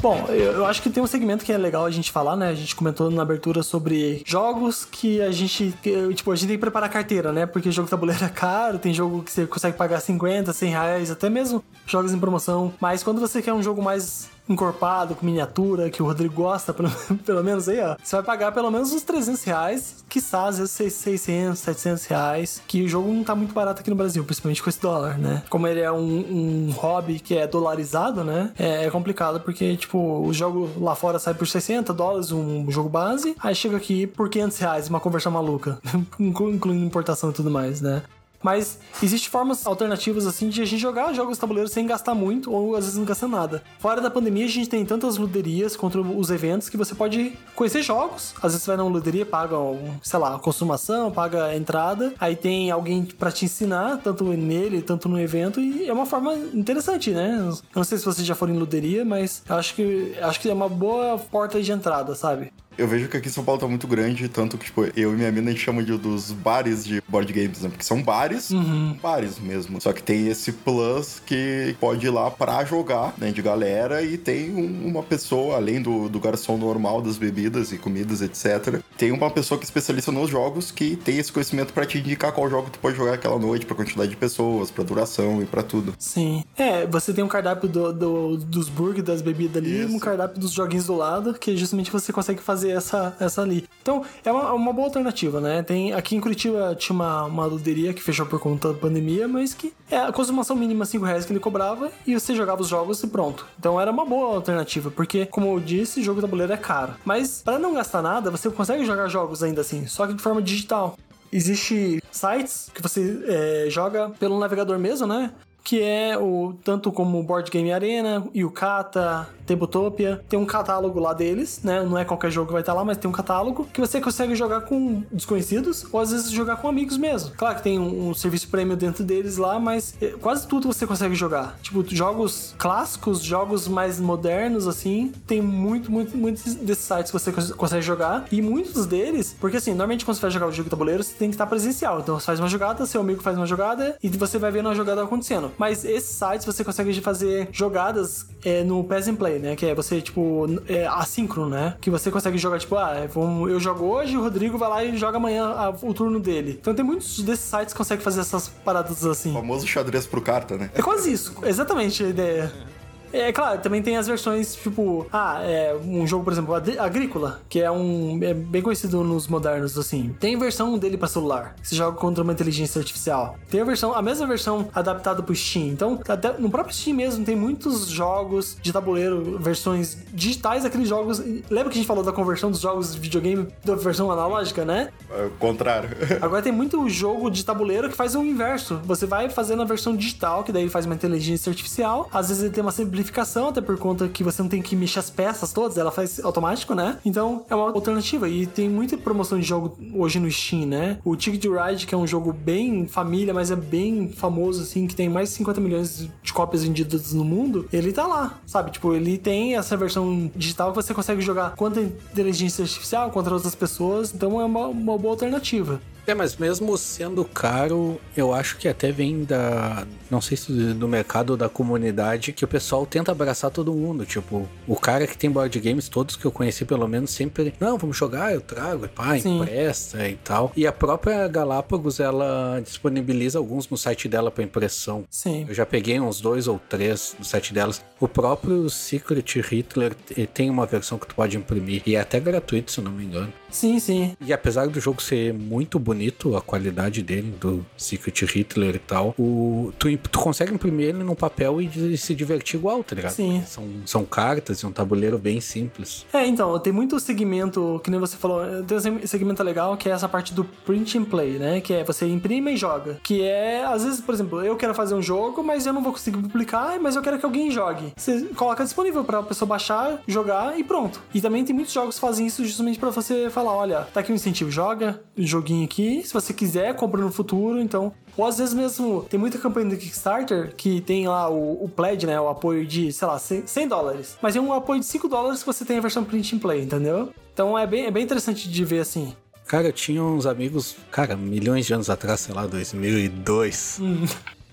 Bom, eu, eu acho que tem um segmento que é legal a gente falar, né? A gente comentou na abertura sobre jogos que a gente, que, tipo, a gente tem que preparar a carteira, né? Porque jogo tabuleiro é caro, tem jogo que você consegue pagar 50, 100 reais, até mesmo jogos em promoção. Mas quando você quer um jogo mais encorpado, com miniatura, que o Rodrigo gosta, pelo, pelo menos aí, ó. Você vai pagar pelo menos uns 300 reais, que às vezes 600, 700 reais, que o jogo não tá muito barato aqui no Brasil, principalmente com esse dólar, né? Como ele é um, um hobby que é dolarizado, né? É, é, complicado porque, tipo, o jogo lá fora sai por 60 dólares, um jogo base, aí chega aqui por 500 reais, uma conversão maluca, incluindo importação e tudo mais, né? Mas existem formas alternativas assim de a gente jogar jogos de tabuleiro sem gastar muito ou às vezes não gastar nada. Fora da pandemia, a gente tem tantas luderias contra os eventos que você pode conhecer jogos. Às vezes você vai numa luderia, paga, sei lá, consumação, paga a entrada. Aí tem alguém para te ensinar, tanto nele, tanto no evento. E é uma forma interessante, né? Eu não sei se vocês já foram em luderia, mas acho que, acho que é uma boa porta de entrada, sabe? Eu vejo que aqui em São Paulo tá muito grande, tanto que, tipo, eu e minha mina a gente chama de, dos bares de board games, né? Porque são bares, uhum. bares mesmo. Só que tem esse plus que pode ir lá pra jogar, né? De galera, e tem um, uma pessoa, além do, do garçom normal das bebidas e comidas, etc. Tem uma pessoa que é especialista nos jogos que tem esse conhecimento para te indicar qual jogo tu pode jogar aquela noite, pra quantidade de pessoas, pra duração e pra tudo. Sim. É, você tem um cardápio do, do dos burgers, das bebidas ali, Isso. um cardápio dos joguinhos do lado, que justamente você consegue fazer fazer essa, essa ali. Então, é uma, uma boa alternativa, né? Tem, aqui em Curitiba tinha uma, uma luderia que fechou por conta da pandemia, mas que é a consumação mínima 5 reais que ele cobrava e você jogava os jogos e pronto. Então era uma boa alternativa, porque, como eu disse, jogo tabuleiro é caro. Mas para não gastar nada, você consegue jogar jogos ainda assim, só que de forma digital. Existe sites que você é, joga pelo navegador mesmo, né? Que é o tanto como Board Game Arena, e o Kata, Tabletopia, tem um catálogo lá deles, né? Não é qualquer jogo que vai estar lá, mas tem um catálogo que você consegue jogar com desconhecidos ou às vezes jogar com amigos mesmo. Claro que tem um, um serviço prêmio dentro deles lá, mas eh, quase tudo você consegue jogar. Tipo, jogos clássicos, jogos mais modernos, assim, tem muito, muito, muitos desses sites que você consegue jogar e muitos deles, porque assim, normalmente quando você vai jogar o jogo de tabuleiro, você tem que estar presencial. Então você faz uma jogada, seu amigo faz uma jogada e você vai vendo a jogada acontecendo. Mas esses sites você consegue fazer jogadas é, no Pass and Play né? Que é você, tipo, é assíncrono, né? Que você consegue jogar, tipo, ah, eu jogo hoje, o Rodrigo vai lá e joga amanhã o turno dele. Então tem muitos desses sites que conseguem fazer essas paradas assim. O famoso xadrez pro carta, né? É quase isso, exatamente a ideia. É claro, também tem as versões tipo, ah, é um jogo, por exemplo, Agrícola, que é um é bem conhecido nos modernos assim. Tem versão dele para celular, que se joga contra uma inteligência artificial. Tem a versão, a mesma versão adaptada pro Steam. Então, até no próprio Steam mesmo tem muitos jogos de tabuleiro, versões digitais daqueles jogos. Lembra que a gente falou da conversão dos jogos de videogame da versão analógica, né? É o contrário. Agora tem muito jogo de tabuleiro que faz o inverso. Você vai fazendo a versão digital, que daí faz uma inteligência artificial. Às vezes ele tem uma simplificação, até por conta que você não tem que mexer as peças todas, ela faz automático, né? Então é uma alternativa. E tem muita promoção de jogo hoje no Steam, né? O Ticket to Ride, que é um jogo bem família, mas é bem famoso, assim, que tem mais de 50 milhões de cópias vendidas no mundo, ele tá lá, sabe? Tipo, ele tem essa versão digital que você consegue jogar contra inteligência artificial, contra outras pessoas, então é uma, uma boa alternativa. É, mas mesmo sendo caro, eu acho que até vem da. Não sei se do mercado ou da comunidade, que o pessoal tenta abraçar todo mundo. Tipo, o cara que tem board games, todos que eu conheci pelo menos, sempre. Não, vamos jogar, eu trago, pá, Sim. empresta e tal. E a própria Galápagos, ela disponibiliza alguns no site dela para impressão. Sim. Eu já peguei uns dois ou três no site delas. O próprio Secret Hitler tem uma versão que tu pode imprimir. E é até gratuito, se eu não me engano. Sim, sim. E apesar do jogo ser muito bonito, a qualidade dele, do Secret Hitler e tal, o, tu, tu consegue imprimir ele num papel e se divertir igual, tá ligado? Sim. São, são cartas e um tabuleiro bem simples. É, então, tem muito segmento, que nem você falou, tem um segmento legal que é essa parte do print and play, né? Que é você imprime e joga. Que é, às vezes, por exemplo, eu quero fazer um jogo, mas eu não vou conseguir publicar, mas eu quero que alguém jogue. Você coloca disponível pra pessoa baixar, jogar e pronto. E também tem muitos jogos que fazem isso justamente para você falar, olha, tá aqui um incentivo, joga, joguinho aqui se você quiser, compra no futuro, então. Ou às vezes mesmo, tem muita campanha do Kickstarter que tem lá o, o pledge, né? O apoio de, sei lá, 100, 100 dólares. Mas é um apoio de 5 dólares que você tem a versão print and play, entendeu? Então é bem, é bem interessante de ver assim. Cara, eu tinha uns amigos, cara, milhões de anos atrás, sei lá, 2002,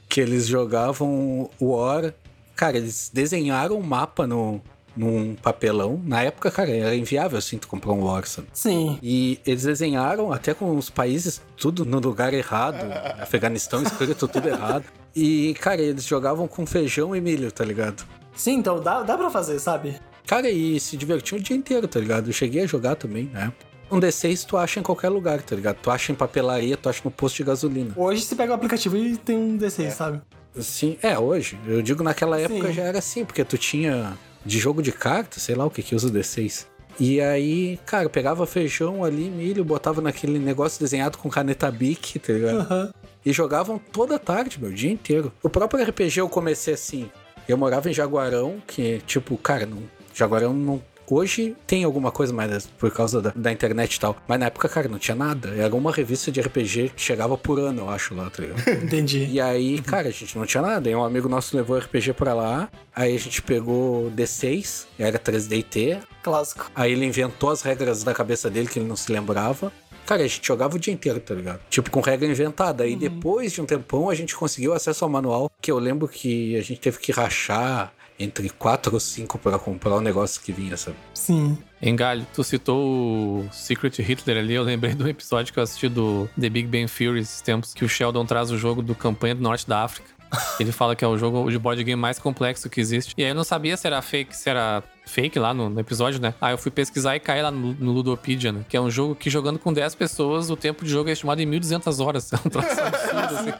que eles jogavam War. Cara, eles desenharam um mapa no, num papelão. Na época, cara, era inviável assim tu comprar um sabe? Sim. E eles desenharam até com os países tudo no lugar errado. Afeganistão escrito tudo errado. E, cara, eles jogavam com feijão e milho, tá ligado? Sim, então dá, dá pra fazer, sabe? Cara, e se divertiam o dia inteiro, tá ligado? Eu cheguei a jogar também, né? Um D6 tu acha em qualquer lugar, tá ligado? Tu acha em papelaria, tu acha no posto de gasolina. Hoje você pega o aplicativo e tem um D6, sabe? Sim, é, hoje. Eu digo naquela época Sim. já era assim, porque tu tinha de jogo de carta, sei lá o que que usa D6. E aí, cara, pegava feijão ali, milho, botava naquele negócio desenhado com caneta Bic, tá ligado? Aham. E jogavam toda tarde, meu, o dia inteiro. O próprio RPG eu comecei assim. Eu morava em Jaguarão, que, tipo, cara, não, Jaguarão não. Hoje tem alguma coisa mais por causa da, da internet e tal. Mas na época, cara, não tinha nada. Era uma revista de RPG que chegava por ano, eu acho, lá, tá ligado? Entendi. E aí, cara, a gente não tinha nada. Aí um amigo nosso levou RPG pra lá. Aí a gente pegou D6, era 3DT. Clássico. Aí ele inventou as regras da cabeça dele que ele não se lembrava. Cara, a gente jogava o dia inteiro, tá ligado? Tipo, com regra inventada. Aí depois de um tempão a gente conseguiu acesso ao manual, que eu lembro que a gente teve que rachar entre quatro ou cinco pra comprar o negócio que vinha, sabe? Sim. Engalho, tu citou o Secret Hitler ali, eu lembrei do episódio que eu assisti do The Big Bang Theory esses tempos, que o Sheldon traz o jogo do Campanha do Norte da África. Ele fala que é o jogo de board game mais complexo que existe. E aí eu não sabia se era fake, se era fake lá no, no episódio, né? Aí eu fui pesquisar e caí lá no, no Ludopedia, né? Que é um jogo que jogando com 10 pessoas, o tempo de jogo é estimado em 1.200 horas. É um troço absurdo, assim.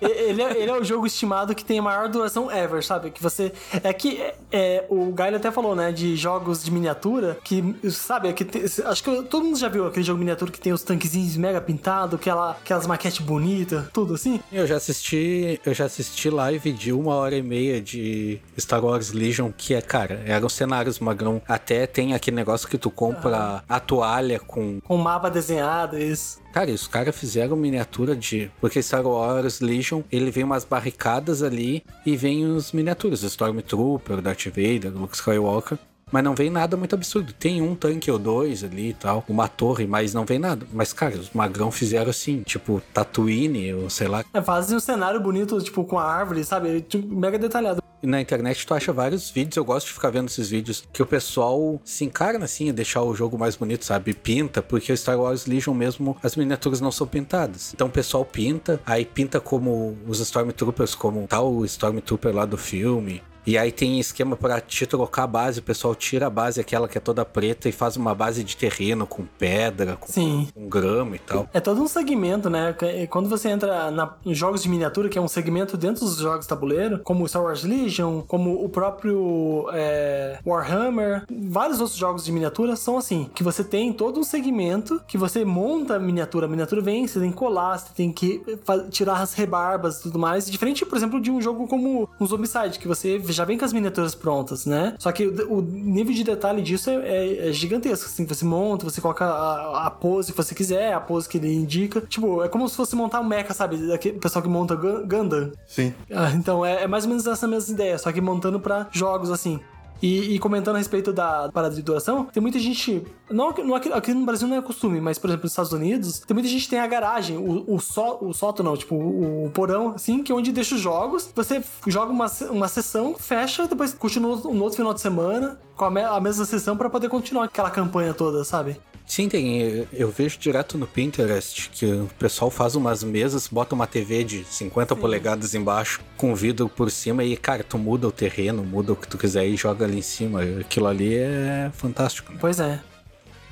Ele é, ele é o jogo estimado que tem a maior duração ever, sabe? Que você. É que é, é, o Gaio até falou, né? De jogos de miniatura, que, sabe, é que tem- acho que todo mundo já viu aquele jogo miniatura que tem os tanquezinhos mega pintados, aquela, aquelas maquetes bonitas, tudo assim. Eu já assisti, eu já assisti live de uma hora e meia de Star Wars Legion, que é, cara, cenários magrão. Até tem aquele negócio que tu compra a toalha com. Com mapa desenhado, isso. Cara, e os caras fizeram miniatura de. Porque Star Wars Legion, ele vem umas barricadas ali e vem os miniaturas, Stormtrooper, Darth Vader, Luke Skywalker. Mas não vem nada muito absurdo. Tem um tanque ou dois ali e tal, uma torre, mas não vem nada. Mas, cara, os magrão fizeram assim, tipo, Tatooine, ou sei lá, É, fazem um cenário bonito, tipo, com a árvore, sabe? Tipo, Mega detalhado. E na internet tu acha vários vídeos, eu gosto de ficar vendo esses vídeos, que o pessoal se encarna assim a deixar o jogo mais bonito, sabe? Pinta, porque o Star Wars Legion mesmo, as miniaturas não são pintadas. Então o pessoal pinta, aí pinta como os Stormtroopers, como tal o Stormtrooper lá do filme. E aí tem esquema pra te trocar a base, o pessoal tira a base, aquela que é toda preta, e faz uma base de terreno com pedra, com, Sim. com grama e tal. É todo um segmento, né? Que- Quando você entra na, em jogos de miniatura, que é um segmento dentro dos jogos de tabuleiro, como o Star Wars Legion, como o próprio é, Warhammer, vários outros jogos de miniatura são assim, que você tem todo um segmento que você monta a miniatura, a miniatura vem, você tem que colar, você tem que tirar as rebarbas e tudo mais, diferente, por exemplo, de um jogo como um Zombicide, que você já vem com as miniaturas prontas, né? Só que o, o nível de detalhe disso é, é- é gigantesco, assim, você monta, você coloca a, a pose que você quiser, a pose que ele indica, tipo, é como se fosse montar um mecha, sabe? Aquele pessoal que monta Gun- Gundam, Sim. ah, então, é, é mais ou menos essa mesma ideia, só que montando pra jogos assim. E, e comentando a respeito da parada de duração, tem muita gente. Não, não aqui, aqui no Brasil não é costume, mas, por exemplo, nos Estados Unidos, tem muita gente que tem a garagem, o, o, só, o sótão, não, tipo, o, o porão, assim, que é onde deixa os jogos. Você joga uma, uma sessão, fecha, depois continua no outro final de semana com a, me- a mesma sessão pra poder continuar aquela campanha toda, sabe? Sim, tem. Eu vejo direto no Pinterest que o pessoal faz umas mesas, bota uma TV de 50 polegadas embaixo, com vidro por cima, e, cara, tu muda o terreno, muda o que tu quiser e joga ali em cima. Aquilo ali é fantástico, né? Pois é.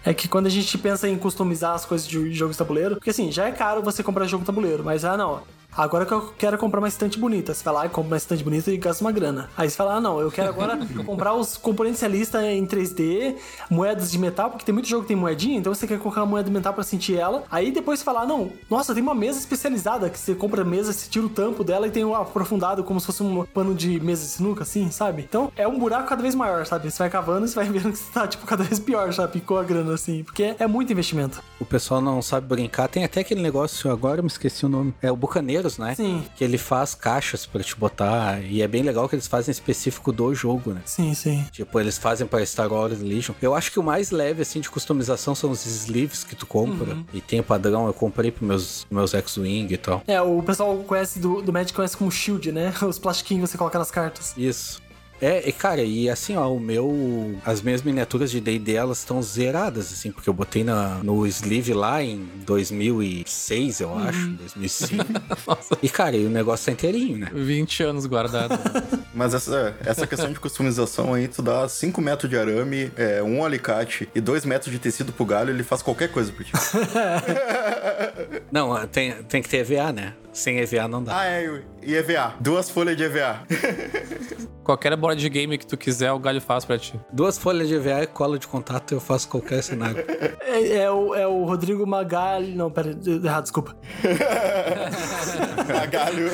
É que quando a gente pensa em customizar as coisas de jogos de tabuleiro, porque assim, já é caro você comprar jogo de tabuleiro, mas ah não, agora que eu quero comprar uma estante bonita. Você vai lá e compra uma estante bonita e gasta uma grana. Aí você fala, ah, não, eu quero agora comprar os componentes realistas em 3D, moedas de metal, porque tem muito jogo que tem moedinha, então você quer colocar uma moeda de metal pra sentir ela. Aí depois você fala, ah, não, nossa, tem uma mesa especializada que você compra a mesa, você tira o tampo dela e tem o aprofundado como se fosse um pano de mesa de sinuca, assim, sabe? Então é um buraco cada vez maior, sabe? Você vai cavando e você vai vendo que você tá, tipo, cada vez pior, já picou a grana, assim, porque é muito investimento. O pessoal não sabe brincar. Tem até aquele negócio, agora eu me esqueci o nome. É o Né? Sim. Que ele faz caixas pra te botar. E é bem legal que eles fazem específico do jogo, né? Sim, sim. Tipo, eles fazem pra Star Wars Legion. Eu acho que o mais leve, assim, de customização são os sleeves que tu compra. E tem o padrão, eu comprei pros meus, meus X-Wing e tal. É, o pessoal conhece do, do Magic conhece como Shield, né? Os plastiquinhos que você coloca nas cartas. Isso. É, e cara, e assim, ó, o meu. As minhas miniaturas de DD elas estão zeradas, assim, porque eu botei na, no sleeve lá em 2006, eu acho, 2005. E cara, e o negócio tá inteirinho, né? 20 anos guardado. Mas essa, essa questão de customização aí, tu dá 5 metros de arame, é, um alicate e 2 metros de tecido pro galho, ele faz qualquer coisa por ti. Não, tem, tem que ter EVA, né? Sem EVA não dá. ah, é, e EVA. Duas folhas de EVA. Qualquer board game que tu quiser, o galho faz pra ti. Duas folhas de EVA e cola de contato, eu faço qualquer cenário. É, é o, é o Rodrigo Magalho. Não, pera, errado, desculpa. galho.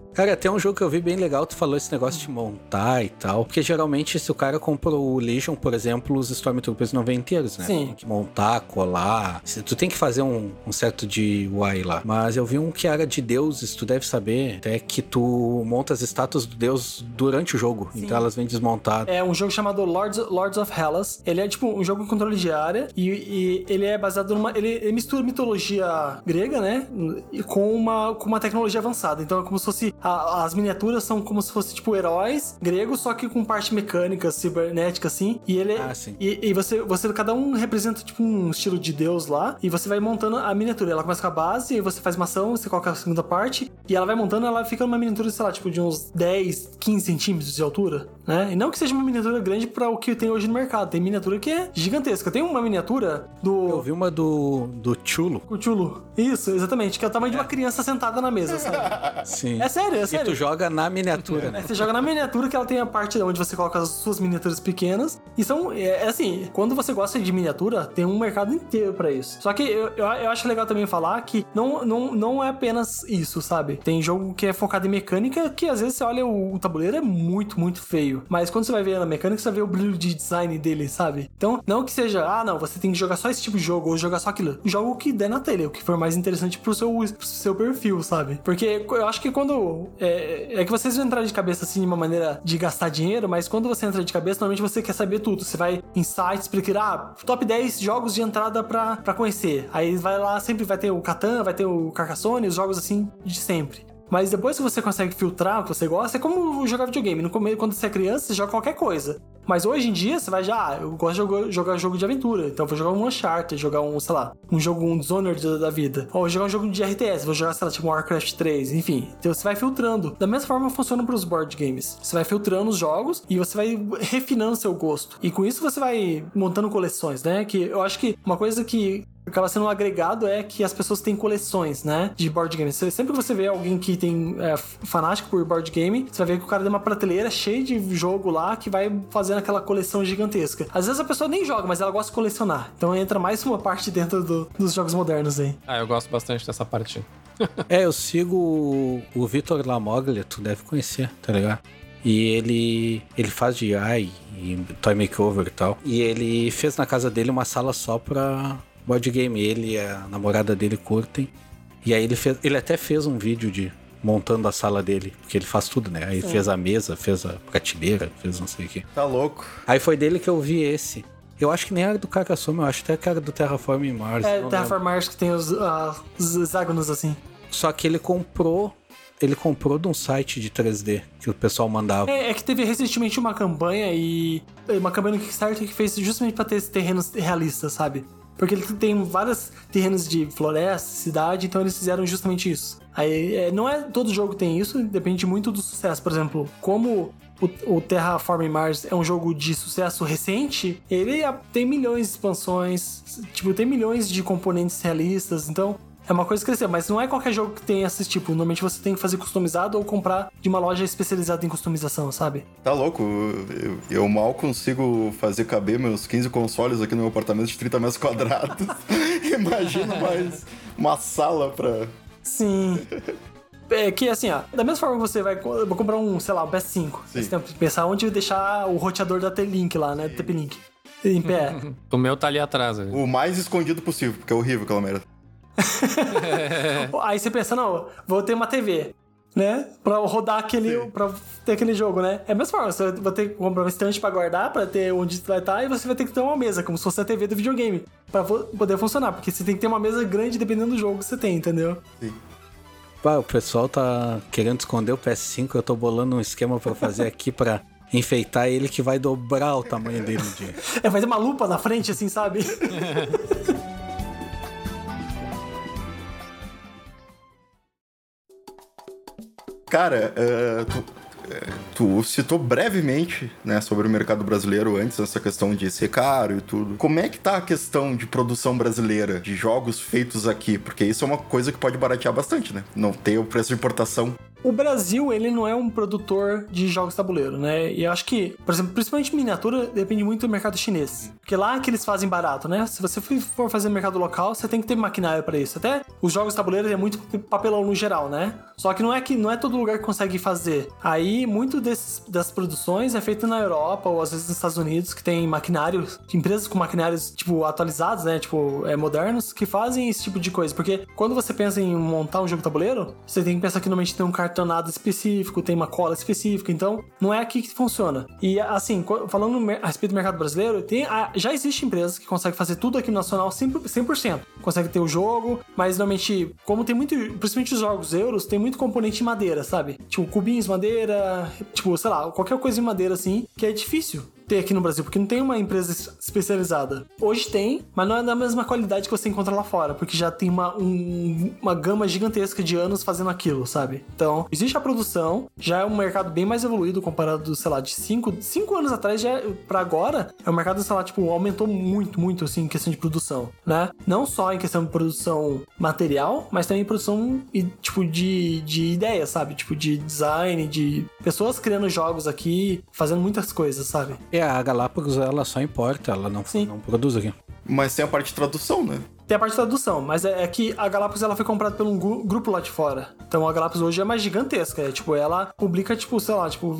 Cara, tem um jogo que eu vi bem legal, tu falou esse negócio de montar e tal. Porque geralmente, se o cara comprou o Legion, por exemplo, os Stormtroopers não vêm inteiros, né? Sim. Tem que montar, colar. Tu tem que fazer um, um certo de UI lá. Mas eu vi um que era de deuses, tu deve saber, até que tu monta as estátuas do deus durante o jogo. Então elas vêm desmontadas. É um jogo chamado Lords, Lords of Hellas. Ele é tipo um jogo com controle de área e, e ele é baseado numa. Ele, ele mistura mitologia grega, né? E com uma, com uma tecnologia avançada. Então é como se fosse. a- as miniaturas são como se fosse tipo heróis gregos, só que com parte mecânica, cibernética, assim. E ele é. Ah, sim. E, e você, você, cada um representa tipo um estilo de deus lá. E você vai montando a miniatura. Ela começa com a base, aí você faz uma ação, você coloca a segunda parte. E ela vai montando, ela fica numa miniatura, sei lá, tipo de uns 10, 15 centímetros de altura, né? E não que seja uma miniatura grande para o que tem hoje no mercado. Tem miniatura que é gigantesca. Tem uma miniatura do. Eu vi uma do, do Chulo. Cthulhu. Isso, exatamente. Que é o tamanho de uma criança sentada na mesa, sabe? Sim. É sério, é E sério. tu joga na miniatura, É, né? Você joga na miniatura que ela tem a parte onde você coloca as suas miniaturas pequenas. E são, é, é assim, quando você gosta de miniatura, tem um mercado inteiro pra isso. Só que eu, eu, eu acho legal também falar que não, não, não é apenas isso, sabe? Tem jogo que é focado em mecânica que às vezes você olha o, o tabuleiro é muito, muito feio. Mas quando você vai ver na mecânica, você ver o brilho de design dele, sabe? Então, não que seja, ah, não, você tem que jogar só esse tipo de jogo ou jogar só aquilo. Joga o que der na telha, o que for mais interessante pro seu, pro seu perfil, sabe? Porque eu acho que quando. É, é que vocês vão entrar de cabeça assim de uma maneira de gastar dinheiro, mas quando você entra de cabeça, normalmente você quer saber tudo. Você vai em sites procurar ah, top 10 jogos de entrada pra, pra conhecer. Aí vai lá, sempre vai ter o Catan, vai ter o Carcassonne, os jogos assim de sempre. Mas depois que você consegue filtrar o que você gosta, é como jogar videogame. No começo, quando você é criança, você joga qualquer coisa. Mas hoje em dia, você vai já, ah, eu gosto de jogar, jogo de aventura. Então vou jogar um Uncharted, jogar um, sei lá, um jogo, um Dishonored da, da vida. Ou jogar um jogo de RTS, vou jogar, sei lá, tipo Warcraft 3, enfim. Então você vai filtrando. Da mesma forma funciona para os board games. Você vai filtrando os jogos e você vai refinando seu gosto. E com isso você vai montando coleções, né? Que eu acho que uma coisa que acaba sendo um agregado é que as pessoas têm coleções, né? De board games. Sempre que você vê alguém que tem é, fanático por board game, você vai ver que o cara tem uma prateleira cheia de jogo lá que vai fazendo aquela coleção gigantesca. Às vezes a pessoa nem joga, mas ela gosta de colecionar. Então entra mais uma parte dentro do- dos jogos modernos aí. Ah, eu gosto bastante dessa parte. É, eu sigo o, o Vitor Lamoglia, tu deve conhecer, tá ligado? E ele ele faz de AI e toy makeover e tal. E ele fez na casa dele uma sala só pra board game. Ele e a namorada dele curtem. E aí ele fez, ele até fez um vídeo de montando a sala dele, porque ele faz tudo, né? Aí fez a mesa, fez a prateleira, fez não sei o quê. Tá louco. Aí foi dele que eu vi esse. Eu acho que nem era do Carcassonne, eu acho até que era do Terraform Mars. É, Terraform Mars que tem os, os hexágonos assim. Só que ele comprou. Ele comprou de um site de 3D que o pessoal mandava. É, é que teve recentemente uma campanha e. Uma campanha no Kickstarter que fez justamente pra ter esses terrenos realistas, sabe? Porque ele tem vários terrenos de floresta, cidade, então eles fizeram justamente isso. Aí é, não é todo jogo tem isso, depende muito do sucesso. Por exemplo, como o, o Terraforming Mars é um jogo de sucesso recente, ele é- tem milhões de expansões, tipo, tem milhões de componentes realistas, então É uma coisa que cresceu, mas não é qualquer jogo que tem esse tipo. Normalmente você tem que fazer customizado ou comprar de uma loja especializada em customização, sabe? Tá louco, eu, eu mal consigo fazer caber meus 15 consoles aqui no meu apartamento de 30 metros quadrados. Imagina mais uma sala pra. Sim. É que assim, ó, da mesma forma que você vai vou comprar um, sei lá, um PS5. Você tem que pensar onde deixar o roteador da T-Link lá, né? TP-Link. Em pé. O meu tá ali atrás. ali. O mais escondido possível, porque é horrível aquela merda. Aí você pensa, não, vou ter uma TV, né? Pra rodar aquele. pra ter aquele jogo, né? É a mesma forma, você vai ter que comprar um estante pra guardar, pra ter onde vai estar, e você vai ter que ter uma mesa, como se fosse a TV do videogame, pra poder funcionar. Porque você tem que ter uma mesa grande dependendo do jogo que você tem, entendeu? Pá, o pessoal tá querendo esconder o PS5, eu tô bolando um esquema pra fazer aqui pra enfeitar ele que vai dobrar o tamanho dele um dia. É, vai ter uma lupa na frente, assim, sabe? Cara, é, tu, é, tu citou brevemente, né, sobre o mercado brasileiro antes, essa questão de ser caro e tudo. Como é que tá a questão de produção brasileira, de jogos feitos aqui? Porque isso é uma coisa que pode baratear bastante, né? Não ter o preço de importação. O Brasil, ele não é um produtor de jogos tabuleiro, né? E eu acho que, por exemplo, principalmente miniatura, depende muito do mercado chinês. Porque lá é que eles fazem barato, né? Se você for fazer no mercado local, você tem que ter maquinário pra isso. Até os jogos de tabuleiro é muito papelão no geral, né? Só que não é que não é todo lugar que consegue fazer. Aí, muito desses, das produções é feito na Europa ou às vezes nos Estados Unidos, que tem maquinários, empresas com maquinários, tipo, atualizados, né? Tipo, é, modernos, que fazem esse tipo de coisa. Porque quando você pensa em montar um jogo tabuleiro, você tem que pensar que normalmente tem um cartonado específico, tem uma cola específica, então não é aqui que funciona. E assim, falando a respeito do mercado brasileiro, tem a- já existem empresas que conseguem fazer tudo aqui no nacional 100%. 100%. Consegue ter o jogo, mas normalmente, como tem muito, principalmente os jogos euros, tem muito componente em madeira, sabe? Tipo, cubinhos, madeira, tipo, sei lá, qualquer coisa em madeira assim, que é difícil ter aqui no Brasil, porque não tem uma empresa es- especializada. Hoje tem, mas não é da mesma qualidade que você encontra lá fora, porque já tem uma, um- uma gama gigantesca de anos fazendo aquilo, sabe? Então, existe a produção, já é um mercado bem mais evoluído comparado, sei lá, de 5 cinco, cinco anos atrás, já é- pra agora, é um mercado, sei lá, tipo, aumentou muito, muito, assim, em questão de produção, né? Não só em questão de produção material, mas também produção, tipo, de, de ideias, sabe? Tipo, de design, de pessoas criando jogos aqui, fazendo muitas coisas, sabe? E a Galápagos, ela só importa, ela não, Sim. não produz aqui. Mas tem a parte de tradução, né? Tem a parte de tradução, mas é, é que a Galápagos ela foi comprada por um gru- grupo lá de fora. Então a Galápagos hoje é mais gigantesca. É, tipo, ela publica, tipo, sei lá, tipo,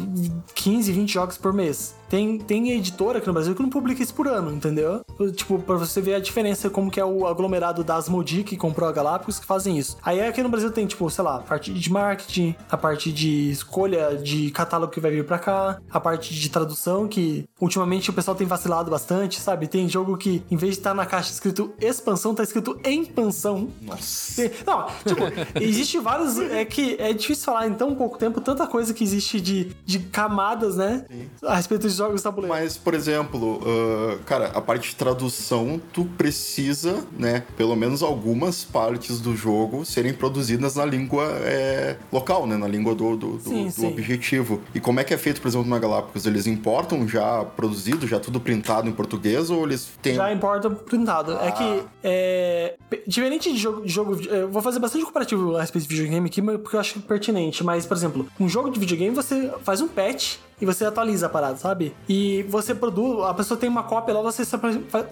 15, 20 jogos por mês. Tem, tem editora aqui no Brasil que não publica isso por ano, entendeu? Tipo, pra você ver a diferença, como que é o aglomerado da Asmodee, que comprou a Galápagos, que fazem isso. Aí aqui no Brasil tem, tipo, sei lá, a parte de marketing, a parte de escolha de catálogo que vai vir pra cá, a parte de tradução, que ultimamente o pessoal tem vacilado bastante, sabe? Tem jogo que, em vez de estar na caixa escrito expansão, tá escrito expansão. Nossa. Tem- Não, tipo, existe vários. É que é difícil falar em tão pouco tempo tanta coisa que existe de, de camadas, né? A respeito dos jogos tabuleiro. Mas, por exemplo, ah, cara, a parte de tradução, tu precisa, né, pelo menos algumas partes do jogo serem produzidas na língua é, local, né, na língua do, do, do- Sim, do sim. objetivo. E como é que é feito, por exemplo, na Galápagos? Eles importam já produzido, já tudo printado em português, ou eles têm... Já importa printado. É que, é, pe- diferente de jogo, de jogo. Eu vou fazer bastante comparativo a respeito de videogame aqui, porque eu acho pertinente. Mas, por exemplo, um jogo de videogame você faz um patch e você atualiza a parada, sabe? E você produz, a pessoa tem uma cópia lá, você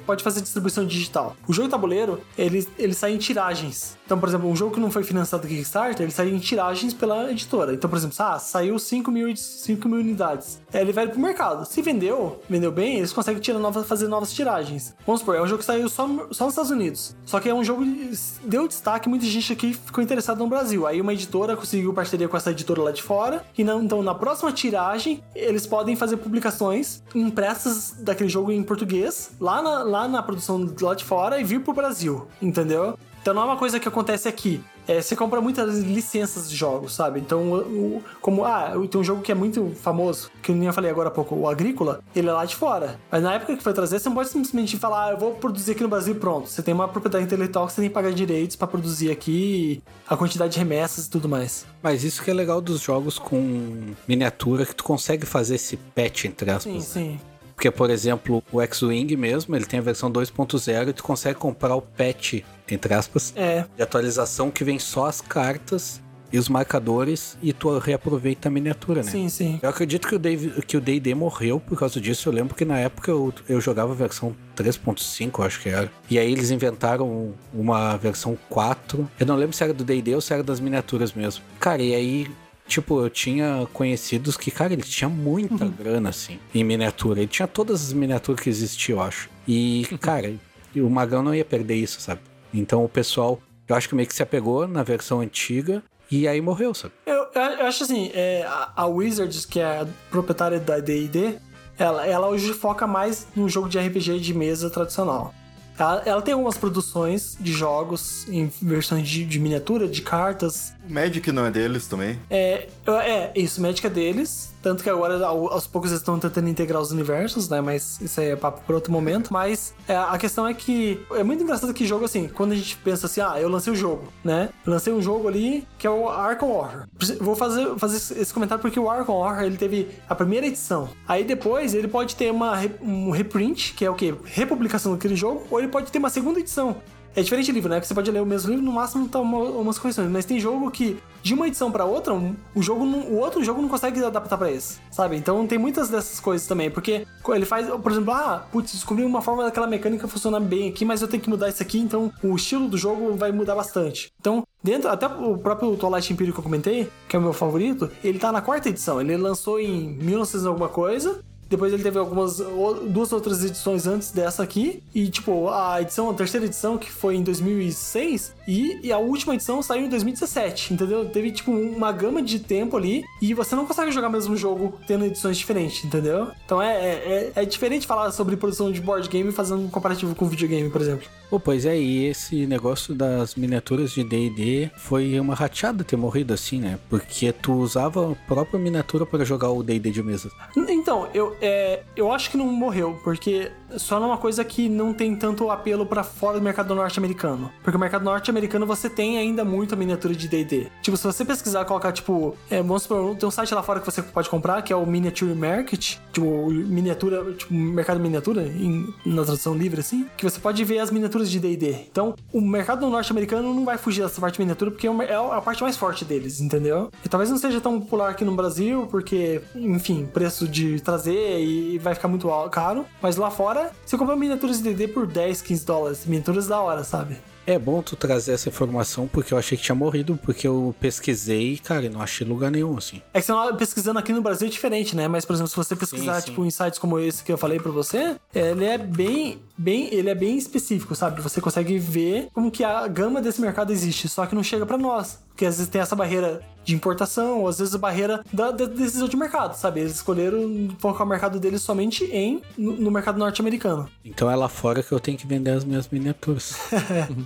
pode fazer distribuição digital. O jogo tabuleiro, ele, ele sai em tiragens. Então, por exemplo, um jogo que não foi financiado do Kickstarter, ele sai em tiragens pela editora. Então, por exemplo, ah, saiu 5 mil, 5 mil unidades. Aí ele vai pro mercado. Se vendeu, vendeu bem, eles conseguem tirar novas, fazer novas tiragens. Vamos supor, é um jogo que saiu só, só nos Estados Unidos. Só que é um jogo que deu destaque, muita gente aqui ficou interessada no Brasil. Aí uma editora conseguiu parceria com essa editora lá de fora. E não, então, na próxima tiragem, eles podem fazer publicações impressas daquele jogo em português, lá na, lá na produção lá de fora e vir pro Brasil, entendeu? Então não é uma coisa que acontece aqui. É, você compra muitas licenças de jogos, sabe? Então, o- como, ah, tem um jogo que é muito famoso, que eu nem falei agora há pouco, o Agrícola, ele é lá de fora. Mas na época que foi trazer, você não pode simplesmente falar, ah, eu vou produzir aqui no Brasil e pronto. Você tem uma propriedade intelectual que você tem que pagar direitos pra produzir aqui, a quantidade de remessas e tudo mais. Mas isso que é legal dos jogos com miniatura, que tu consegue fazer esse patch, entre aspas. Sim, sim. Porque, por exemplo, o X-Wing mesmo, ele tem a versão 2.0 e tu consegue comprar o patch, entre aspas, É, de atualização que vem só as cartas e os marcadores e tu reaproveita a miniatura, né? sim, sim. Eu acredito que o Dave- que o D&D morreu por causa disso. Eu lembro que na época eu, eu jogava a versão 3.5, eu acho que era. E aí eles inventaram uma versão 4. Eu não lembro se era do D&D ou se era das miniaturas mesmo. Cara, e aí... Tipo, eu tinha conhecidos que, cara, ele tinha muita grana, assim, em miniatura. Ele tinha todas as miniaturas que existiam, eu acho. E, cara, o Magão não ia perder isso, sabe? Então o pessoal, eu acho que meio que se apegou na versão antiga e aí morreu, sabe? Eu, eu acho assim, é, a, a Wizards, que é a proprietária da D&D, ela, ela hoje foca mais no jogo de RPG de mesa tradicional. Ela, ela tem algumas produções de jogos em versões de, de miniatura, de cartas. O Magic não é deles também. É, é, isso, Magic é deles. Tanto que agora, ao- aos poucos, eles estão tentando integrar os universos, né? Mas isso aí é papo por outro momento. Mas é, a questão é que é muito engraçado que jogo, assim, quando a gente pensa assim, ah, eu lancei o jogo, né? Lancei um jogo ali que é o Arkham Horror. Vou fazer, fazer esse comentário porque o Arkham Horror, ele teve a primeira edição. Aí depois, ele pode ter uma, um reprint, que é o quê? Republicação daquele jogo, ou ele pode ter uma segunda edição. É diferente de livro, né? Que você pode ler o mesmo livro, no máximo tá uma, umas correções. Mas tem jogo que, de uma edição pra outra, o jogo não- o outro jogo não consegue adaptar pra esse, sabe? Então tem muitas dessas coisas também. Porque ele faz, por exemplo, ah, putz, descobri uma forma daquela mecânica funcionar bem aqui, mas eu tenho que mudar isso aqui, então o estilo do jogo vai mudar bastante. Então, dentro, até o próprio Twilight Imperium que eu comentei, que é o meu favorito, ele tá na quarta edição. Ele lançou em 1900 e alguma coisa. Depois ele teve algumas duas outras edições antes dessa aqui e tipo a edição, a terceira edição que foi em 2006 e, e a última edição saiu em 2017, entendeu? Teve tipo uma gama de tempo ali e você não consegue jogar o mesmo jogo tendo edições diferentes, entendeu? Então é, é, é- é diferente falar sobre produção de board game fazendo um comparativo com videogame, por exemplo. Pô, pois é, e esse negócio das miniaturas de D&D foi uma rateada ter morrido assim, né? Porque tu usava a própria miniatura para jogar o D&D de mesa. Então, eu, é, eu acho que não morreu, porque só numa coisa que não tem tanto apelo pra fora do mercado norte-americano. Porque o mercado norte-americano você tem ainda muita miniatura de D&D. Tipo, se você pesquisar, colocar, tipo, é, vamos supor, tem um site lá fora que você pode comprar, que é o Miniature Market, tipo, miniatura, tipo, mercado miniatura, em- na tradução livre, assim, que você pode ver as miniaturas de D&D. Então, o mercado norte-americano não vai fugir dessa parte de miniatura, porque é é a parte mais forte deles, entendeu? E talvez não seja tão popular aqui no Brasil, porque, enfim, preço de trazer e vai ficar muito caro. Mas lá fora, você compra miniaturas de D&D por 10, 15 dólares. Miniaturas da hora, sabe? É bom tu trazer essa informação porque eu achei que tinha morrido, porque eu pesquisei, cara, e não achei lugar nenhum, assim. É que você não- pesquisando aqui no Brasil é diferente, né? Mas, por exemplo, se você pesquisar, Sim, sim. tipo, em sites como esse que eu falei pra você, ele é bem, bem, ele é bem específico, sabe? Você consegue ver como que a gama desse mercado existe, só que não chega pra nós. Porque às vezes tem essa barreira de importação, ou às vezes a barreira da, da decisão de mercado, sabe? Eles escolheram focar o mercado deles somente em no, no mercado norte-americano. Então é lá fora que eu tenho que vender as minhas miniaturas.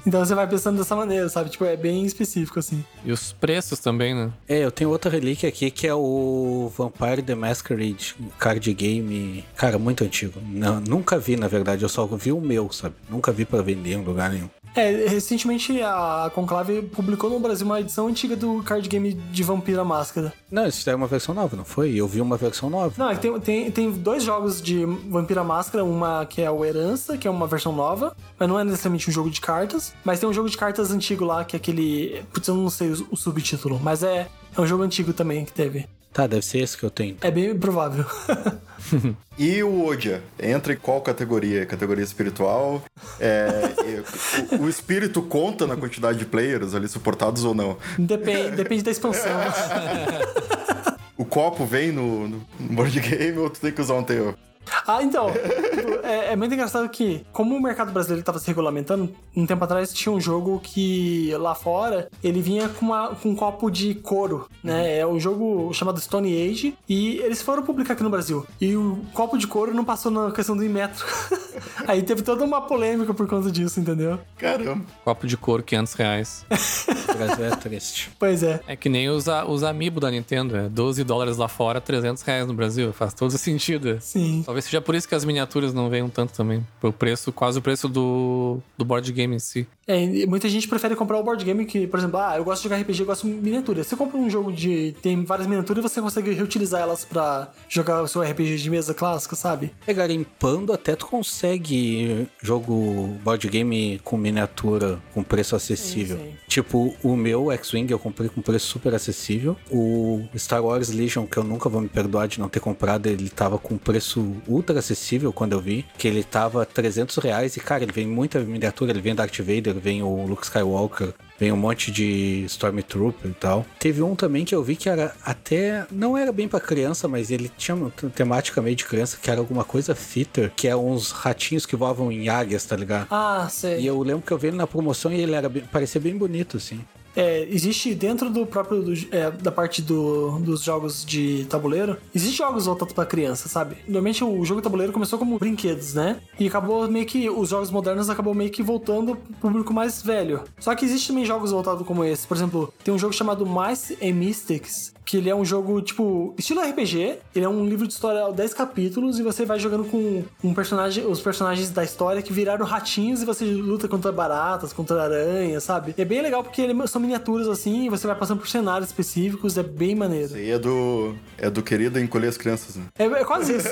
Então você vai pensando dessa maneira, sabe? Tipo, é bem específico, assim. E os preços também, né? é, eu tenho outra relíquia aqui que é o Vampire the Masquerade card game, cara, muito antigo. Não, nunca vi, na verdade, eu só vi o meu, sabe? Nunca vi pra vender em lugar nenhum. É, recentemente a Conclave publicou no Brasil uma edição antiga do card game de Vampira Máscara. Não, isso é uma versão nova, não foi? Eu vi uma versão nova. Não, é que tem, tem, tem dois jogos de Vampira Máscara, uma que é o Herança, que é uma versão nova, mas não é necessariamente um jogo de cartas, mas tem um jogo de cartas antigo lá, que é aquele. Putz, eu não sei o, o subtítulo, mas é, é um jogo antigo também que teve. Tá, deve ser esse que eu tenho. É bem provável. E o Odia? Entra em qual categoria? Categoria espiritual? É, o, o espírito conta na quantidade de players ali suportados ou não? depende, depende da expansão. O copo vem no, no board game ou tu tem que usar um teu? Ah, então, tipo, é, é muito engraçado que, como o mercado brasileiro estava se regulamentando, um tempo atrás tinha um jogo que lá fora ele vinha com, uma- com um copo de couro, né? É um jogo chamado Stone Age e eles foram publicar aqui no Brasil. E o copo de couro não passou na questão do Inmetro. Aí teve toda uma polêmica por conta disso, entendeu? Caramba. Copo de couro, 500 reais. O Brasil é triste. Pois é. É que nem os, os amiibo da Nintendo. É 12 dólares lá fora, 300 reais no Brasil. Faz todo sentido. Sim. Talvez seja por isso que as miniaturas não venham tanto também. Por preço, quase o preço do, do board game em si. É, muita gente prefere comprar o board game que, por exemplo, ah, eu gosto de jogar RPG, eu gosto de miniatura. Você compra um jogo de. tem várias miniaturas e você consegue reutilizar elas pra jogar o seu RPG de mesa clássico, sabe? É, garimpando até tu consegue jogo board game com miniatura com preço acessível. Sim, sim. Tipo, o meu X-Wing eu comprei com preço super acessível. O Star Wars Legion, que eu nunca vou me perdoar de não ter comprado, ele tava com preço ultra acessível quando eu vi. Que ele tava 300 reais e, cara, ele vem muita miniatura. Ele vem Darth Vader, vem o Luke Skywalker, vem um monte de Stormtrooper e tal. Teve um também que eu vi que era até. Não era bem pra criança, mas ele tinha uma te- temática meio de criança, que era alguma coisa fitter, que é uns ratinhos que voavam em águias, tá ligado? Ah, sei. E eu lembro que eu vi ele na promoção e ele era bem- parecia bem bonito, assim. É, existe dentro do próprio do- é, da parte do- dos jogos de tabuleiro, existe jogos voltados pra criança, sabe? Normalmente o jogo de tabuleiro começou como brinquedos, né? E acabou meio que os jogos modernos acabou meio que voltando pro público mais velho. Só que existe também jogos voltados como esse. Por exemplo, tem um jogo chamado Mice and Mystics, que ele é um jogo tipo estilo RPG. Ele é um livro de história 10 capítulos e você vai jogando com um personagem, os personagens da história que viraram ratinhos e você luta contra baratas, contra aranhas, sabe? É bem legal porque ele- são miniaturas assim, e você vai passando por cenários específicos, é bem maneiro. Isso aí é do. É do querido encolher as crianças, né? É, é quase isso.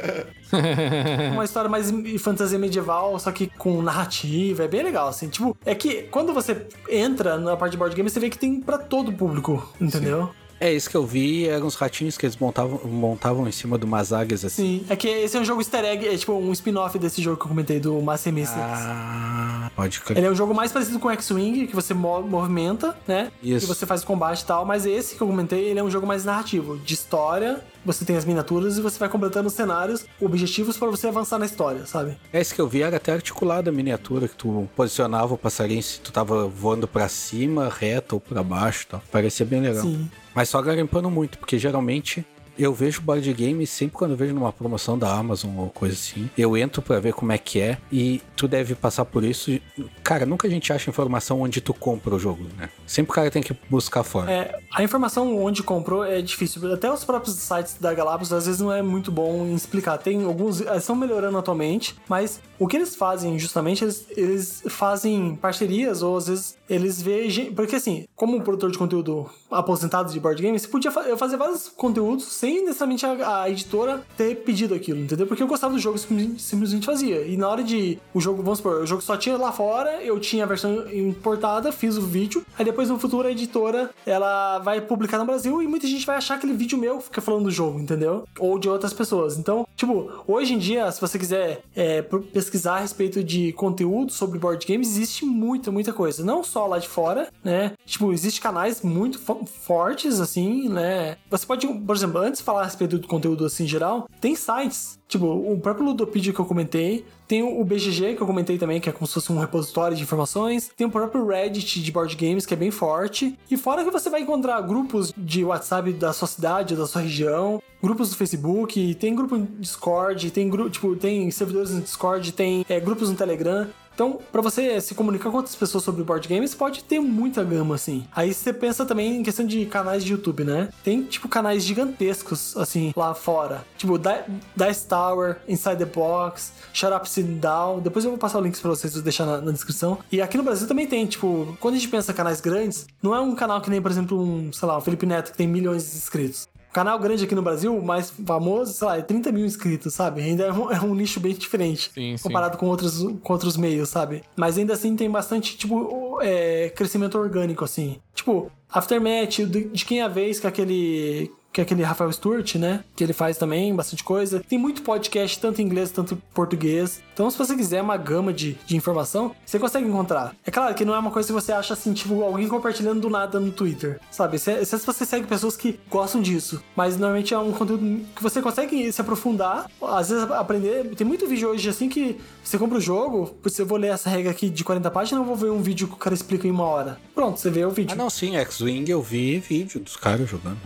Uma história mais fantasia medieval, só que com narrativa, é bem legal, assim. Tipo, é que quando você entra na parte de board game, você vê que tem pra todo o público, entendeu? É, isso que eu vi eram uns ratinhos que eles montavam, montavam em cima de umas águias assim. Sim, é que esse é um jogo easter egg, é tipo um spin-off desse jogo que eu comentei, do Master Mystics. Ah, pode crer. Ele é um jogo mais parecido com X-Wing, que você mo- movimenta, né? Isso. E você faz o combate e tal, mas esse que eu comentei, ele é um jogo mais narrativo, de história. Você tem as miniaturas e você vai completando os cenários, objetivos pra você avançar na história, sabe? Esse que eu vi era até articulado a miniatura, que tu posicionava o passarinho se tu tava voando pra cima, reto ou pra baixo e tal. Parecia bem legal. Sim. Mas só garimpando muito, porque geralmente eu vejo board game sempre quando eu vejo numa promoção da Amazon ou coisa assim. Eu entro pra ver como é que é e tu deve passar por isso. Cara, nunca a gente acha informação onde tu compra o jogo, né? Sempre o cara tem que buscar fora. É, a informação onde comprou é difícil. Até os próprios sites da Galápagos às vezes não é muito bom em explicar. Tem alguns, estão melhorando atualmente, mas o que eles fazem justamente, eles, eles fazem parcerias ou às vezes eles gen- Porque assim, como produtor de conteúdo aposentado de board game, você podia fa- fazer vários conteúdos sem necessariamente a, a editora ter pedido aquilo, entendeu? Porque eu gostava do jogo e simplesmente, fazia. E na hora de o jogo, vamos supor, o jogo só tinha lá fora, eu tinha a versão importada, fiz o vídeo, aí depois no futuro a editora ela vai publicar no Brasil e muita gente vai achar aquele vídeo meu fica falando do jogo, entendeu? Ou de outras pessoas. Então, tipo, hoje em dia, se você quiser é, pesquisar a respeito de conteúdo sobre board games, existe muita, muita coisa. Não só lá de fora, né? Tipo, existe canais muito fo- fortes, assim, né? Você pode, por exemplo, antes de falar a respeito do conteúdo assim em geral, tem sites. Tipo, o próprio Ludopedia que eu comentei, tem o BGG que eu comentei também, que é como se fosse um repositório de informações, tem o próprio Reddit de board games, que é bem forte, e fora que você vai encontrar grupos de WhatsApp da sua cidade, da sua região, grupos do Facebook, tem grupo Discord, tem grupo, tipo, tem servidores no Discord, tem é, grupos no Telegram. Então, pra você se comunicar com outras pessoas sobre board games, pode ter muita gama, assim. Aí você pensa também em questão de canais de YouTube, né? Tem, tipo, canais gigantescos, assim, lá fora. Tipo, Di- Dice Tower, Inside the Box, Shut Up Sit Down. Depois eu vou passar o link pra vocês, vou deixar na, na descrição. E aqui no Brasil também tem, tipo, quando a gente pensa em canais grandes, não é um canal que nem, por exemplo, um, sei lá, o Felipe Neto, que tem milhões de inscritos. Canal grande aqui no Brasil, o mais famoso, sei lá, é 30 mil inscritos, sabe? Ainda é um, é um nicho bem diferente Sim, sim. comparado com outros, com outros meios, sabe? Mas ainda assim tem bastante, tipo, é, crescimento orgânico, assim. Tipo, Aftermath, de, de quem é a vez que aquele. Que é aquele Rafael Stewart, né? Que ele faz também bastante coisa. Tem muito podcast, tanto em inglês, tanto em português. Então, se você quiser uma gama de, de informação, você consegue encontrar. É claro que não é uma coisa que você acha assim, tipo, alguém compartilhando do nada no Twitter. Sabe? Se, se você segue pessoas que gostam disso. Mas normalmente é um conteúdo que você consegue se aprofundar, às vezes aprender. Tem muito vídeo hoje assim que você compra o jogo, você vou ler essa regra aqui de 40 páginas, eu vou ver um vídeo que o cara explica em uma hora. Pronto, você vê o vídeo. Ah, não, sim, X-Wing eu vi vídeo dos caras jogando.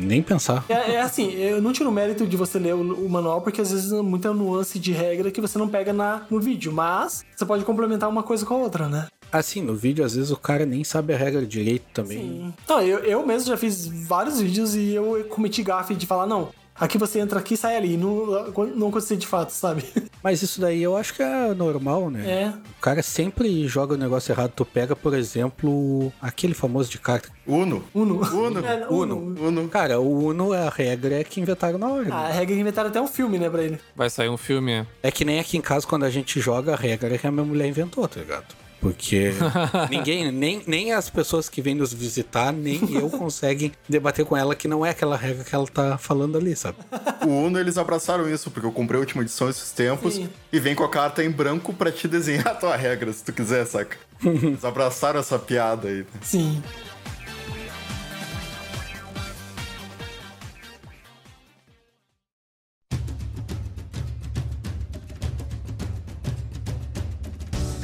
Nem pensar. É, é assim, eu não tiro o mérito de você ler o, o manual, porque às vezes é muita nuance de regra que você não pega na, no vídeo, mas você pode complementar uma coisa com a outra, né? Assim, no vídeo, às vezes o cara nem sabe a regra direito também. Sim. Não, eu, eu mesmo já fiz vários vídeos e eu cometi gafe de falar, não, aqui você entra aqui e sai ali. Não, não aconteceu de fato, sabe? Mas isso daí eu acho que é normal, né? É. O cara sempre joga o negócio errado. Tu pega, por exemplo, aquele famoso de carta. Uno. Uno. Uno. É, Uno. Uno. Cara, o Uno, a regra é que inventaram na hora. Ah, né? a regra que inventaram até um filme, né, pra ele. Vai sair um filme. é. É que nem aqui em casa, quando a gente joga, a regra é que a minha mulher inventou, tá ligado? Porque ninguém, nem, nem as pessoas que vêm nos visitar, nem eu conseguem debater com ela que não é aquela regra que ela tá falando ali, sabe? O Uno, eles abraçaram isso, porque eu comprei a última edição esses tempos Sim. e vem com a carta em branco pra te desenhar a tua regra, se tu quiser, saca? Eles abraçaram essa piada aí. Sim.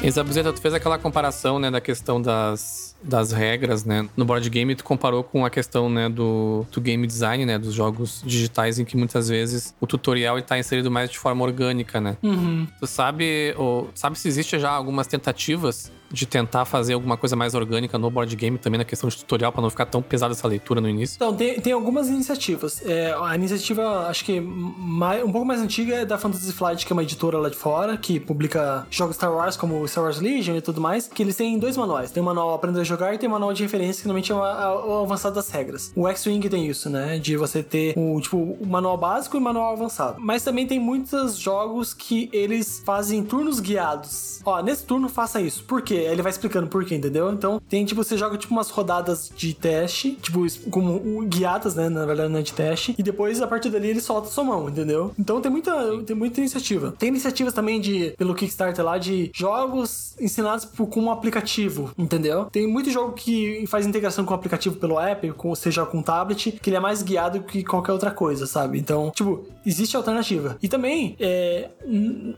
E Zabuzeta, tu fez aquela comparação, né, da questão das, das regras, né? No board game, tu comparou com a questão, né, do, do game design, né? Dos jogos digitais, em que muitas vezes o tutorial está inserido mais de forma orgânica, né? Uhum. Tu sabe, ou, sabe se existe já algumas tentativas de tentar fazer alguma coisa mais orgânica no board game também na questão de tutorial, para não ficar tão pesada essa leitura no início? Então, tem, tem algumas iniciativas. É, a iniciativa, acho que mai- um pouco mais antiga é da Fantasy Flight, que é uma editora lá de fora, que publica jogos Star Wars, como Star Wars Legion e tudo mais, que eles têm dois manuais. Tem o manual Aprender a Jogar e tem o manual de referência, que normalmente é o avançado das regras. O X-Wing tem isso, né? De você ter o, tipo, o manual básico e o manual avançado. Mas também tem muitos jogos que eles fazem turnos guiados. Ó, nesse turno faça isso. Por quê? Ele vai explicando por quê, entendeu? Então, tem, tipo, você joga, tipo, umas rodadas de teste, tipo, como guiadas, né? Na verdade, não é de teste. E depois, a partir dali, ele solta sua mão, entendeu? Então, tem muita, tem muita iniciativa. Tem iniciativas também de, pelo Kickstarter lá, de jogos ensinados por, com um aplicativo, entendeu? Tem muito jogo que faz integração com o aplicativo pelo app, com, seja com tablet, que ele é mais guiado que qualquer outra coisa, sabe? Então, tipo, existe alternativa. E também, é,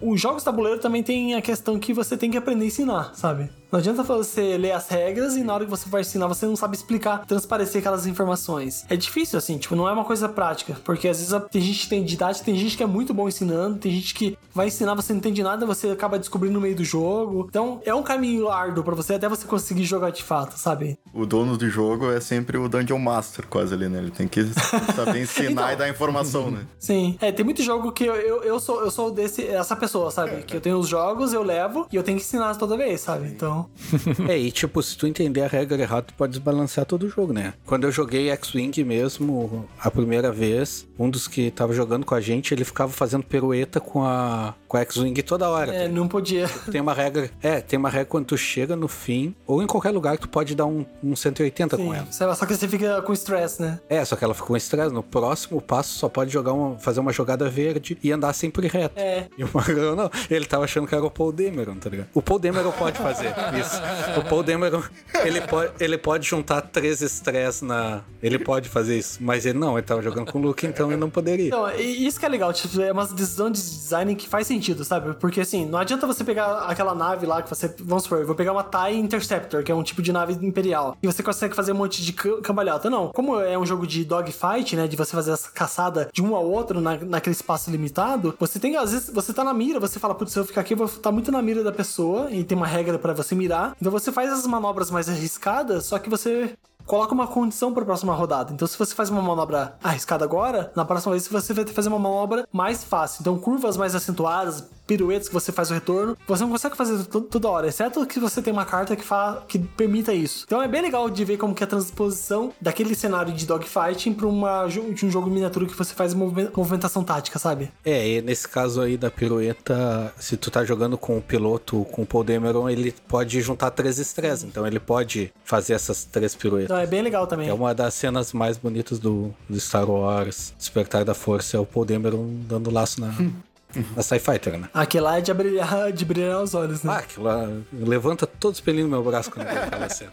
os jogos tabuleiro também tem a questão que você tem que aprender a ensinar, sabe? Bye. Não adianta você ler as regras e na hora que você vai ensinar você não sabe explicar, transparecer aquelas informações. É difícil assim, tipo, não é uma coisa prática, porque às vezes tem gente que tem didática, tem gente que é muito bom ensinando, tem gente que vai ensinar, você não entende nada, você acaba descobrindo no meio do jogo. Então, é um caminho árduo pra você até você conseguir jogar de fato, sabe? O dono do jogo é sempre o Dungeon Master, quase ali, né? Ele tem que saber ensinar Então. e dar informação, né? Sim. É, tem muito jogo que eu, eu, eu sou eu sou desse essa pessoa, sabe? Que eu tenho os jogos, eu levo e eu tenho que ensinar toda vez, sabe? Então, É, e tipo, se tu entender a regra errada, tu pode desbalancear todo o jogo, né? Quando eu joguei X-Wing mesmo, a primeira vez, um dos que tava jogando com a gente, ele ficava fazendo pirueta com a, com a X-Wing toda hora. é, não podia. Tem uma regra, é, tem uma regra quando tu chega no fim, ou em qualquer lugar, tu pode dar um, um 180 com Sim. ela. Sei lá, Só que você fica com estresse, né? É, só que ela ficou em estresse. No próximo passo, só pode jogar uma, fazer uma jogada verde e andar sempre reto. É. E o Magrão não. Ele tava achando que era o Paul Dameron, tá ligado? O Paul Dameron pode fazer isso. O Paul Dameron, ele pode, ele pode juntar três estresses na... Ele pode fazer isso. Mas ele não, ele tava jogando com o Luke, então ele não poderia. E isso que é legal, tipo, é uma decisão de design que faz sentido, sabe? Porque assim, não adianta você pegar aquela nave lá que você. Vamos supor, eu vou pegar uma TIE Interceptor, que é um tipo de nave imperial, e você consegue fazer um monte de ca- cambalhota. Não. Como é um jogo de dogfight, né? De você fazer essa caçada de um ao outro na, naquele espaço limitado, você tem, às vezes, você tá na mira, você fala, putz, se eu ficar aqui, eu vou estar muito na mira da pessoa, e tem uma regra pra você mirar. Então você faz as manobras mais arriscadas, só que você coloca uma condição para a próxima rodada. Então, se você faz uma manobra arriscada agora, na próxima vez você vai ter que fazer uma manobra mais fácil. Então, curvas mais acentuadas, piruetas que você faz o retorno, você não consegue fazer to- toda hora, exceto que você tem uma carta que, fa que permita isso. Então, é bem legal de ver como que é a transposição daquele cenário de dogfighting para uma de um jogo miniatura que você faz movi- movimentação tática, sabe? É, e nesse caso aí da pirueta, se tu tá jogando com o piloto, com o Paul Dameron, ele pode juntar três estresses. Então ele pode fazer essas três piruetas. Então, é bem legal também. É uma das cenas mais bonitas do, do Star Wars, Despertar da Força, é o Paul Dameron dando laço na, na TIE Fighter, né? Aquele lá é de brilhar, de brilhar os olhos, né? Ah, aquilo lá levanta todo os pelinhos do meu braço quando eu aquela cena.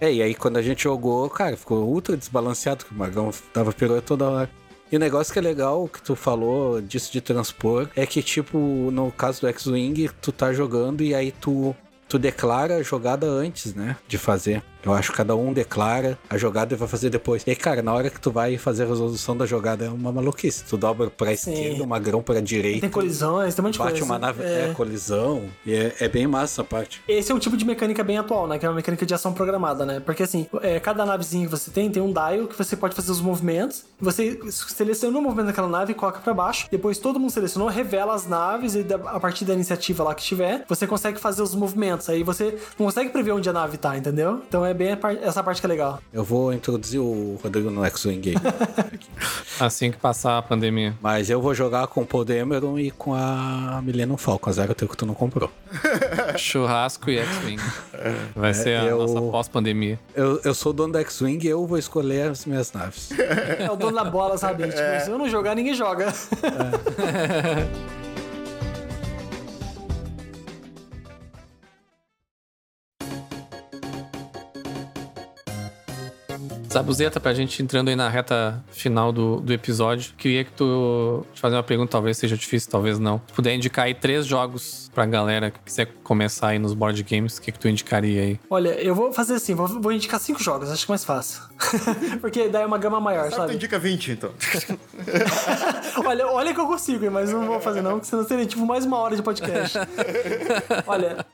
é, e aí quando a gente jogou, cara, ficou ultra desbalanceado, que o Magão dava pirueta toda hora. E o negócio que é legal, que tu falou disso de transpor, é que, tipo, no caso do X-Wing, tu tá jogando e aí tu, tu declara a jogada antes, né, de fazer. Eu acho que cada um declara a jogada e vai fazer depois. E, cara, na hora que tu vai fazer a resolução da jogada é uma maluquice. Tu dobra pra Sim. esquerda, uma grão pra direita. Tem colisões, tem um monte de Bate coisa. uma nave, É. é, colisão. E é, é bem massa essa parte. Esse é um tipo de mecânica bem atual, né? Que é uma mecânica de ação programada, né? Porque assim, é, cada navezinha que você tem, tem um dial que você pode fazer os movimentos. Você seleciona o movimento daquela nave e coloca pra baixo. Depois todo mundo selecionou, revela as naves e a partir da iniciativa lá que tiver, você consegue fazer os movimentos. Aí você não consegue prever onde a nave tá, entendeu? Então é bem a par- essa parte que é legal. Eu vou introduzir o Rodrigo no X-Wing. Assim que passar a pandemia. Mas eu vou jogar com o Paul Dameron e com a Millennium Falcon, a zero teu que tu não comprou. Churrasco e X-Wing. Vai ser a eu- nossa pós-pandemia. Eu, eu sou dono da X-Wing e eu vou escolher as minhas naves. É o dono da bola, sabe? Tipo, se eu não jogar, ninguém joga. Zabuzeta, pra gente entrando aí na reta final do, do episódio, queria que tu te fazer uma pergunta, talvez seja difícil, talvez não. Se puder indicar aí três jogos pra galera que quiser começar aí nos board games, o que, que tu indicaria aí? Olha, eu vou fazer assim, vou, vou indicar cinco jogos, acho que é mais fácil. Porque daí é uma gama maior, Sabe, tu sabe? indica 20, então. Olha, olha que eu consigo, mas não vou fazer não, porque senão seria tipo mais uma hora de podcast. olha,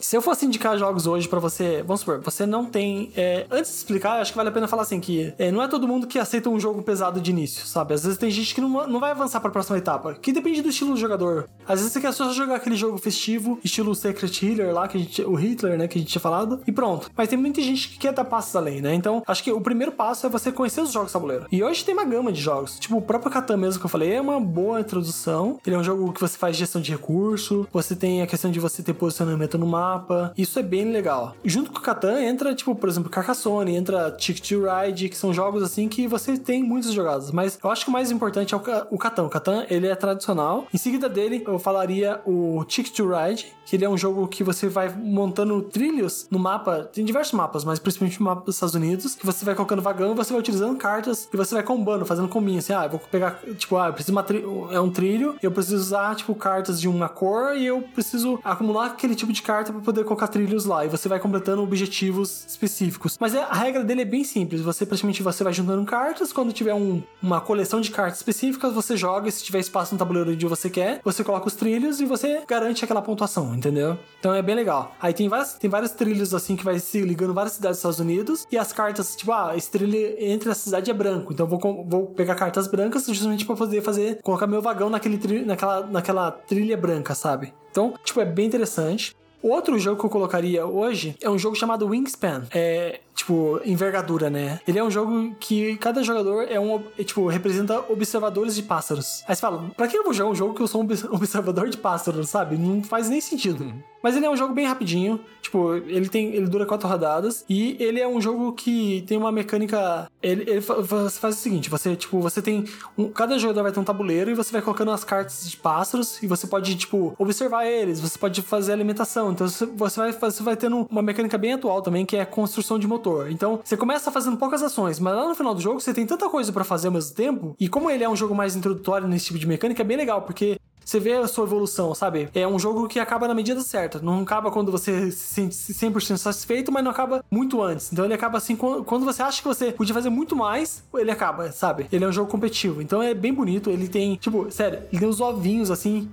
se eu fosse indicar jogos hoje pra você, vamos supor, você não tem. é, antes de explicar, acho que vale a pena falar assim: que é, não é todo mundo que aceita um jogo pesado de início, sabe? Às vezes tem gente que não, não vai avançar pra próxima etapa, que depende do estilo do jogador. Às vezes você quer só jogar aquele jogo festivo, estilo Secret Hitler lá, que a gente, o Hitler, né, que a gente tinha falado, e pronto. Mas tem muita gente que quer dar passos além, né? Então, acho que o primeiro passo é você conhecer os jogos tabuleiro. E hoje tem uma gama de jogos. Tipo, o próprio Catan mesmo que eu falei é uma boa introdução. Ele é um jogo que você faz gestão de recurso, você tem a questão de você ter posicionamento no mapa. Isso é bem legal. Junto com o Catan entra, tipo, por exemplo, Carcassonne, entra Ticket to Ride, que são jogos assim que você tem muitas jogadas. Mas eu acho que o mais importante é o o Catan. O Catan, ele é tradicional. Em seguida dele, eu falaria o Ticket to Ride, que ele é um jogo que você vai montando trilhos no mapa. Tem diversos mapas, mas principalmente o mapa dos Estados Unidos, que você vai colocando vagão você vai utilizando cartas e você vai combando, fazendo combinho. Assim, ah, eu vou pegar, tipo, ah, eu preciso uma é um trilho, eu preciso usar, tipo, cartas de uma cor e eu preciso acumular aquele tipo de carta poder colocar trilhos lá. E você vai completando objetivos específicos. Mas é- a regra dele é bem simples. Você praticamente você vai juntando cartas. Quando tiver um- uma coleção de cartas específicas, você joga. E se tiver espaço no tabuleiro onde você quer, você coloca os trilhos e você garante aquela pontuação, entendeu? Então é bem legal. Aí tem várias, tem vários trilhos assim que vai se ligando várias cidades dos Estados Unidos. E as cartas, tipo, ah, esse trilho entre a cidade é branco. Então vou, vou pegar cartas brancas justamente para poder fazer, colocar meu vagão naquele trilho, naquela, naquela trilha branca, sabe? Então, tipo, é bem interessante. Outro jogo que eu colocaria hoje é um jogo chamado Wingspan. É, tipo, envergadura, né? Ele é um jogo que cada jogador é um, é, tipo, representa observadores de pássaros. Aí você fala, pra que eu vou jogar um jogo que eu sou um obs- observador de pássaros, sabe? Não faz nem sentido. Mas ele é um jogo bem rapidinho. Tipo, ele tem. Ele dura quatro rodadas. E ele é um jogo que tem uma mecânica. Ele, ele fa- você faz o seguinte: você, tipo, você tem. um- cada jogador vai ter um tabuleiro e você vai colocando as cartas de pássaros. E você pode, tipo, observar eles, você pode fazer alimentação. Então você você vai, você vai tendo uma mecânica bem atual também, que é a construção de motor. Então você começa fazendo poucas ações, mas lá no final do jogo você tem tanta coisa pra fazer ao mesmo tempo. E como ele é um jogo mais introdutório nesse tipo de mecânica, é bem legal, porque você vê a sua evolução, sabe? É um jogo que acaba na medida certa. Não acaba quando você se sente 100% satisfeito, mas não acaba muito antes. Então ele acaba assim, quando você acha que você podia fazer muito mais, ele acaba, sabe? Ele é um jogo competitivo. Então é bem bonito. Ele tem, tipo, sério, ele tem os ovinhos, assim,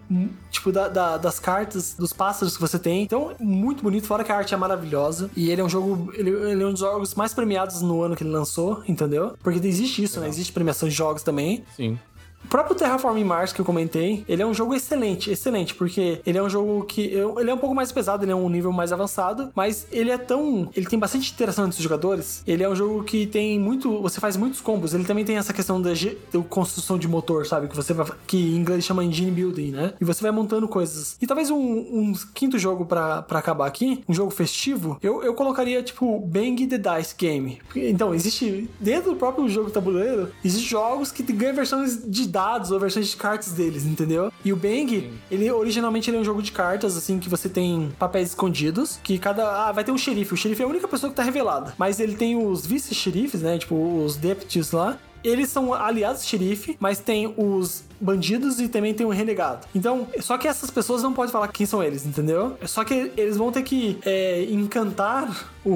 tipo, da- da- das cartas, dos pássaros que você tem. Então, muito bonito, fora que a arte é maravilhosa. E ele é um jogo, ele, ele é um dos jogos mais premiados no ano que ele lançou, entendeu? Porque existe isso, né? Existe premiação de jogos também. Sim. O próprio Terraforming Mars que eu comentei, ele é um jogo excelente, excelente, porque ele é um jogo que eu- ele é um pouco mais pesado, ele é um nível mais avançado, mas ele é tão, ele tem bastante interação entre os jogadores. Ele é um jogo que tem muito, você faz muitos combos. Ele também tem essa questão da, construção de motor, sabe, que você vai, que em inglês chama engine building, né? E você vai montando coisas. E talvez um, um quinto jogo pra acabar aqui, um jogo festivo, eu, eu colocaria tipo Bang the Dice Game. Então existe dentro do próprio jogo tabuleiro, existem jogos que ganham versões de dados ou versões de cartas deles, entendeu? E o Bang, ele originalmente ele é um jogo de cartas, assim, que você tem papéis escondidos, que cada. Ah, vai ter um xerife. O xerife é a única pessoa que tá revelada. Mas ele tem os vice-xerifes, né? Tipo, os deputies lá. Eles são aliados do xerife, mas tem os bandidos e também tem um renegado. Então, só que essas pessoas não podem falar quem são eles, entendeu? Só que eles vão ter que é, encantar o,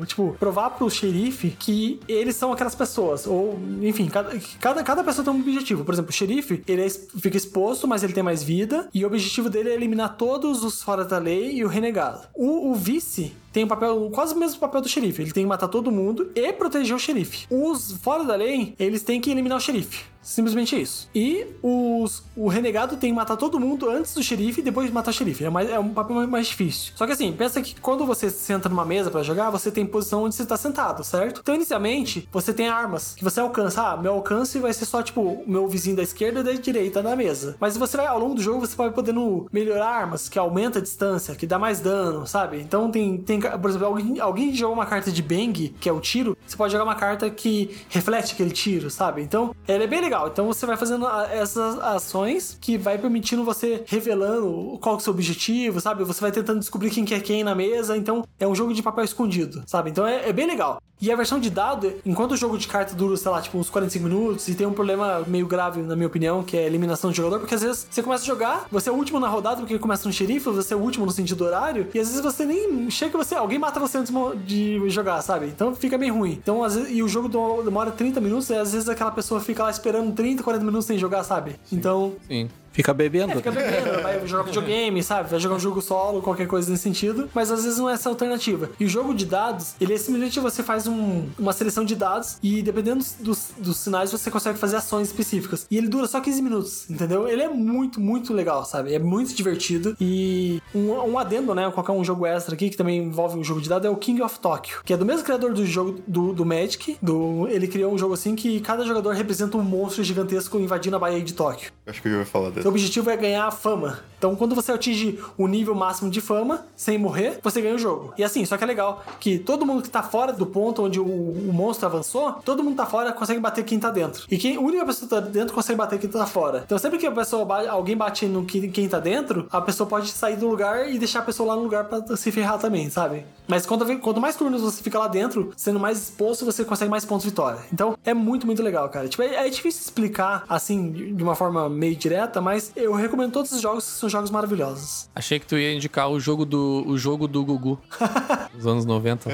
o, Tipo, provar pro xerife que eles são aquelas pessoas. Ou, enfim, cada, cada, cada pessoa tem um objetivo. Por exemplo, o xerife, ele é, fica exposto, mas ele tem mais vida. E o objetivo dele é eliminar todos os fora da lei e o renegado. O, o vice tem um papel, quase o mesmo papel do xerife. Ele tem que matar todo mundo e proteger o xerife. Os fora da lei, eles têm que eliminar o xerife. Simplesmente isso. E os, o renegado tem que matar todo mundo antes do xerife e depois matar o xerife. É, mais, é um papel mais difícil. Só que assim, pensa que quando você senta numa mesa para jogar, você tem posição onde você tá sentado, certo? Então, inicialmente, você tem armas que você alcança. Ah, meu alcance vai ser só, tipo, o meu vizinho da esquerda e da direita da mesa. Mas você vai, ao longo do jogo, você vai podendo melhorar armas, que aumenta a distância, que dá mais dano, sabe? Então tem, tem por exemplo, alguém, alguém joga uma carta de bang, que é o tiro, você pode jogar uma carta que reflete aquele tiro, sabe? Então, ela é bem legal. Então você vai fazendo essas ações que vai permitindo você revelando qual é o seu objetivo, sabe? Você vai tentando descobrir quem que é quem na mesa. Então é um jogo de papel escondido, sabe? Então é, é bem legal. E a versão de dado, enquanto o jogo de carta dura, sei lá, tipo uns 45 minutos, e tem um problema meio grave, na minha opinião, que é a eliminação de jogador, porque às vezes você começa a jogar, você é o último na rodada, porque começa no xerife, você é o último no sentido horário, e às vezes você nem chega você, alguém mata você antes de jogar, sabe? Então fica bem ruim. Então, às vezes, e o jogo demora 30 minutos, e às vezes aquela pessoa fica lá esperando 30, 40 minutos sem jogar, sabe? Sim. Então. Sim. Fica bebendo. É, fica bebendo, vai jogar videogame, sabe? Vai jogar um jogo solo, qualquer coisa nesse sentido. Mas às vezes não é essa alternativa. E o jogo de dados, ele é simplesmente você faz um, uma seleção de dados e dependendo dos, dos, sinais você consegue fazer ações específicas. E ele dura só 15 minutos, entendeu? Ele é muito, muito legal, sabe? É muito divertido. E um, um adendo, né? Qualquer um jogo extra aqui que também envolve um jogo de dados é o King of Tokyo, que é do mesmo criador do jogo do, do Magic. Do, ele criou um jogo assim que cada jogador representa um monstro gigantesco invadindo a Baía de Tóquio. Acho que eu ia falar. O objetivo é ganhar fama. Então, quando você atinge o nível máximo de fama, sem morrer, você ganha o jogo. E assim, só que é legal que todo mundo que tá fora do ponto onde o, o monstro avançou, todo mundo tá fora consegue bater quem tá dentro. E quem, a única pessoa que tá dentro consegue bater quem tá fora. Então, sempre que a pessoa alguém bate no que, quem tá dentro, a pessoa pode sair do lugar e deixar a pessoa lá no lugar para se ferrar também, sabe? Mas quanto, quanto mais turnos você fica lá dentro, sendo mais exposto, você consegue mais pontos de vitória. Então, é muito, muito legal, cara. Tipo, é, é difícil explicar assim, de uma forma meio direta, mas eu recomendo todos os jogos que são jogos maravilhosos. Achei que tu ia indicar o jogo do, o jogo do Gugu. dos anos 90.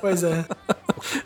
pois é.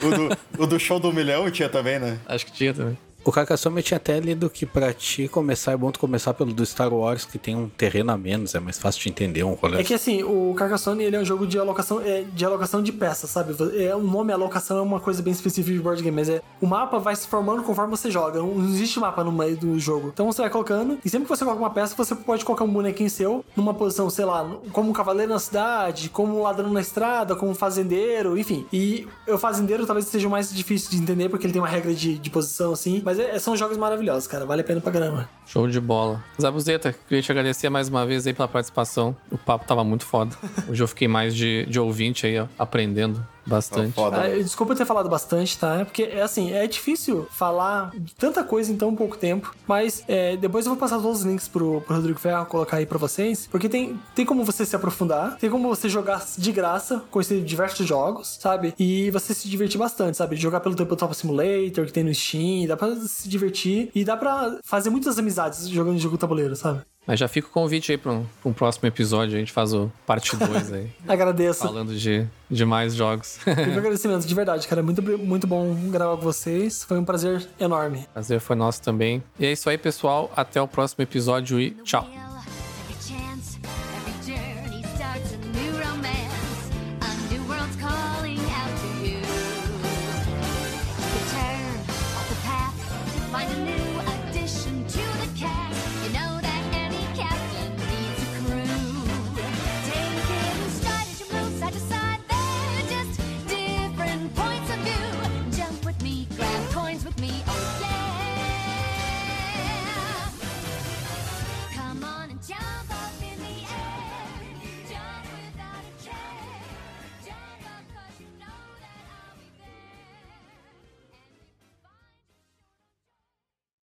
o, do, o do show do milhão tinha também, né? Acho que tinha também. O Carcassonne tinha até lido que pra ti começar é bom tu começar pelo do Star Wars, que tem um terreno a menos, é mais fácil de entender um rolê. É que assim, o Carcassonne ele é um jogo de alocação, é, de alocação de peças, sabe? É, o nome alocação é uma coisa bem específica de board game, mas é o mapa vai se formando conforme você joga. Não existe mapa no meio do jogo. Então você vai colocando, e sempre que você coloca uma peça, você pode colocar um bonequinho seu numa posição, sei lá, como um cavaleiro na cidade, como um ladrão na estrada, como um fazendeiro, enfim. E o fazendeiro talvez seja o mais difícil de entender, porque ele tem uma regra de, de posição assim, mas é, são jogos maravilhosos cara. Vale a pena pra caramba. Show de bola. Zabuzeta, queria te agradecer mais uma vez aí pela participação. O papo tava muito foda. Hoje eu fiquei mais de, de ouvinte aí, ó, aprendendo. Bastante. Ah, desculpa ter falado bastante, tá? Porque, é assim, é difícil falar de tanta coisa em tão pouco tempo, mas é, depois eu vou passar todos os links pro, pro Rodrigo Ferro colocar aí pra vocês, porque tem, tem como você se aprofundar, tem como você jogar de graça, conhecer diversos jogos, sabe? E você se divertir bastante, sabe? Jogar pelo Tabletop Simulator, que tem no Steam, dá pra se divertir e dá pra fazer muitas amizades jogando jogo tabuleiro, sabe? Mas já fica o convite aí para um, um, próximo episódio. A gente faz o parte 2 aí. Agradeço. Falando de, de mais jogos. Fico agradecimento, de verdade, cara. Muito, muito bom gravar com vocês. Foi um prazer enorme. Prazer foi nosso também. E é isso aí, pessoal. Até o próximo episódio e tchau.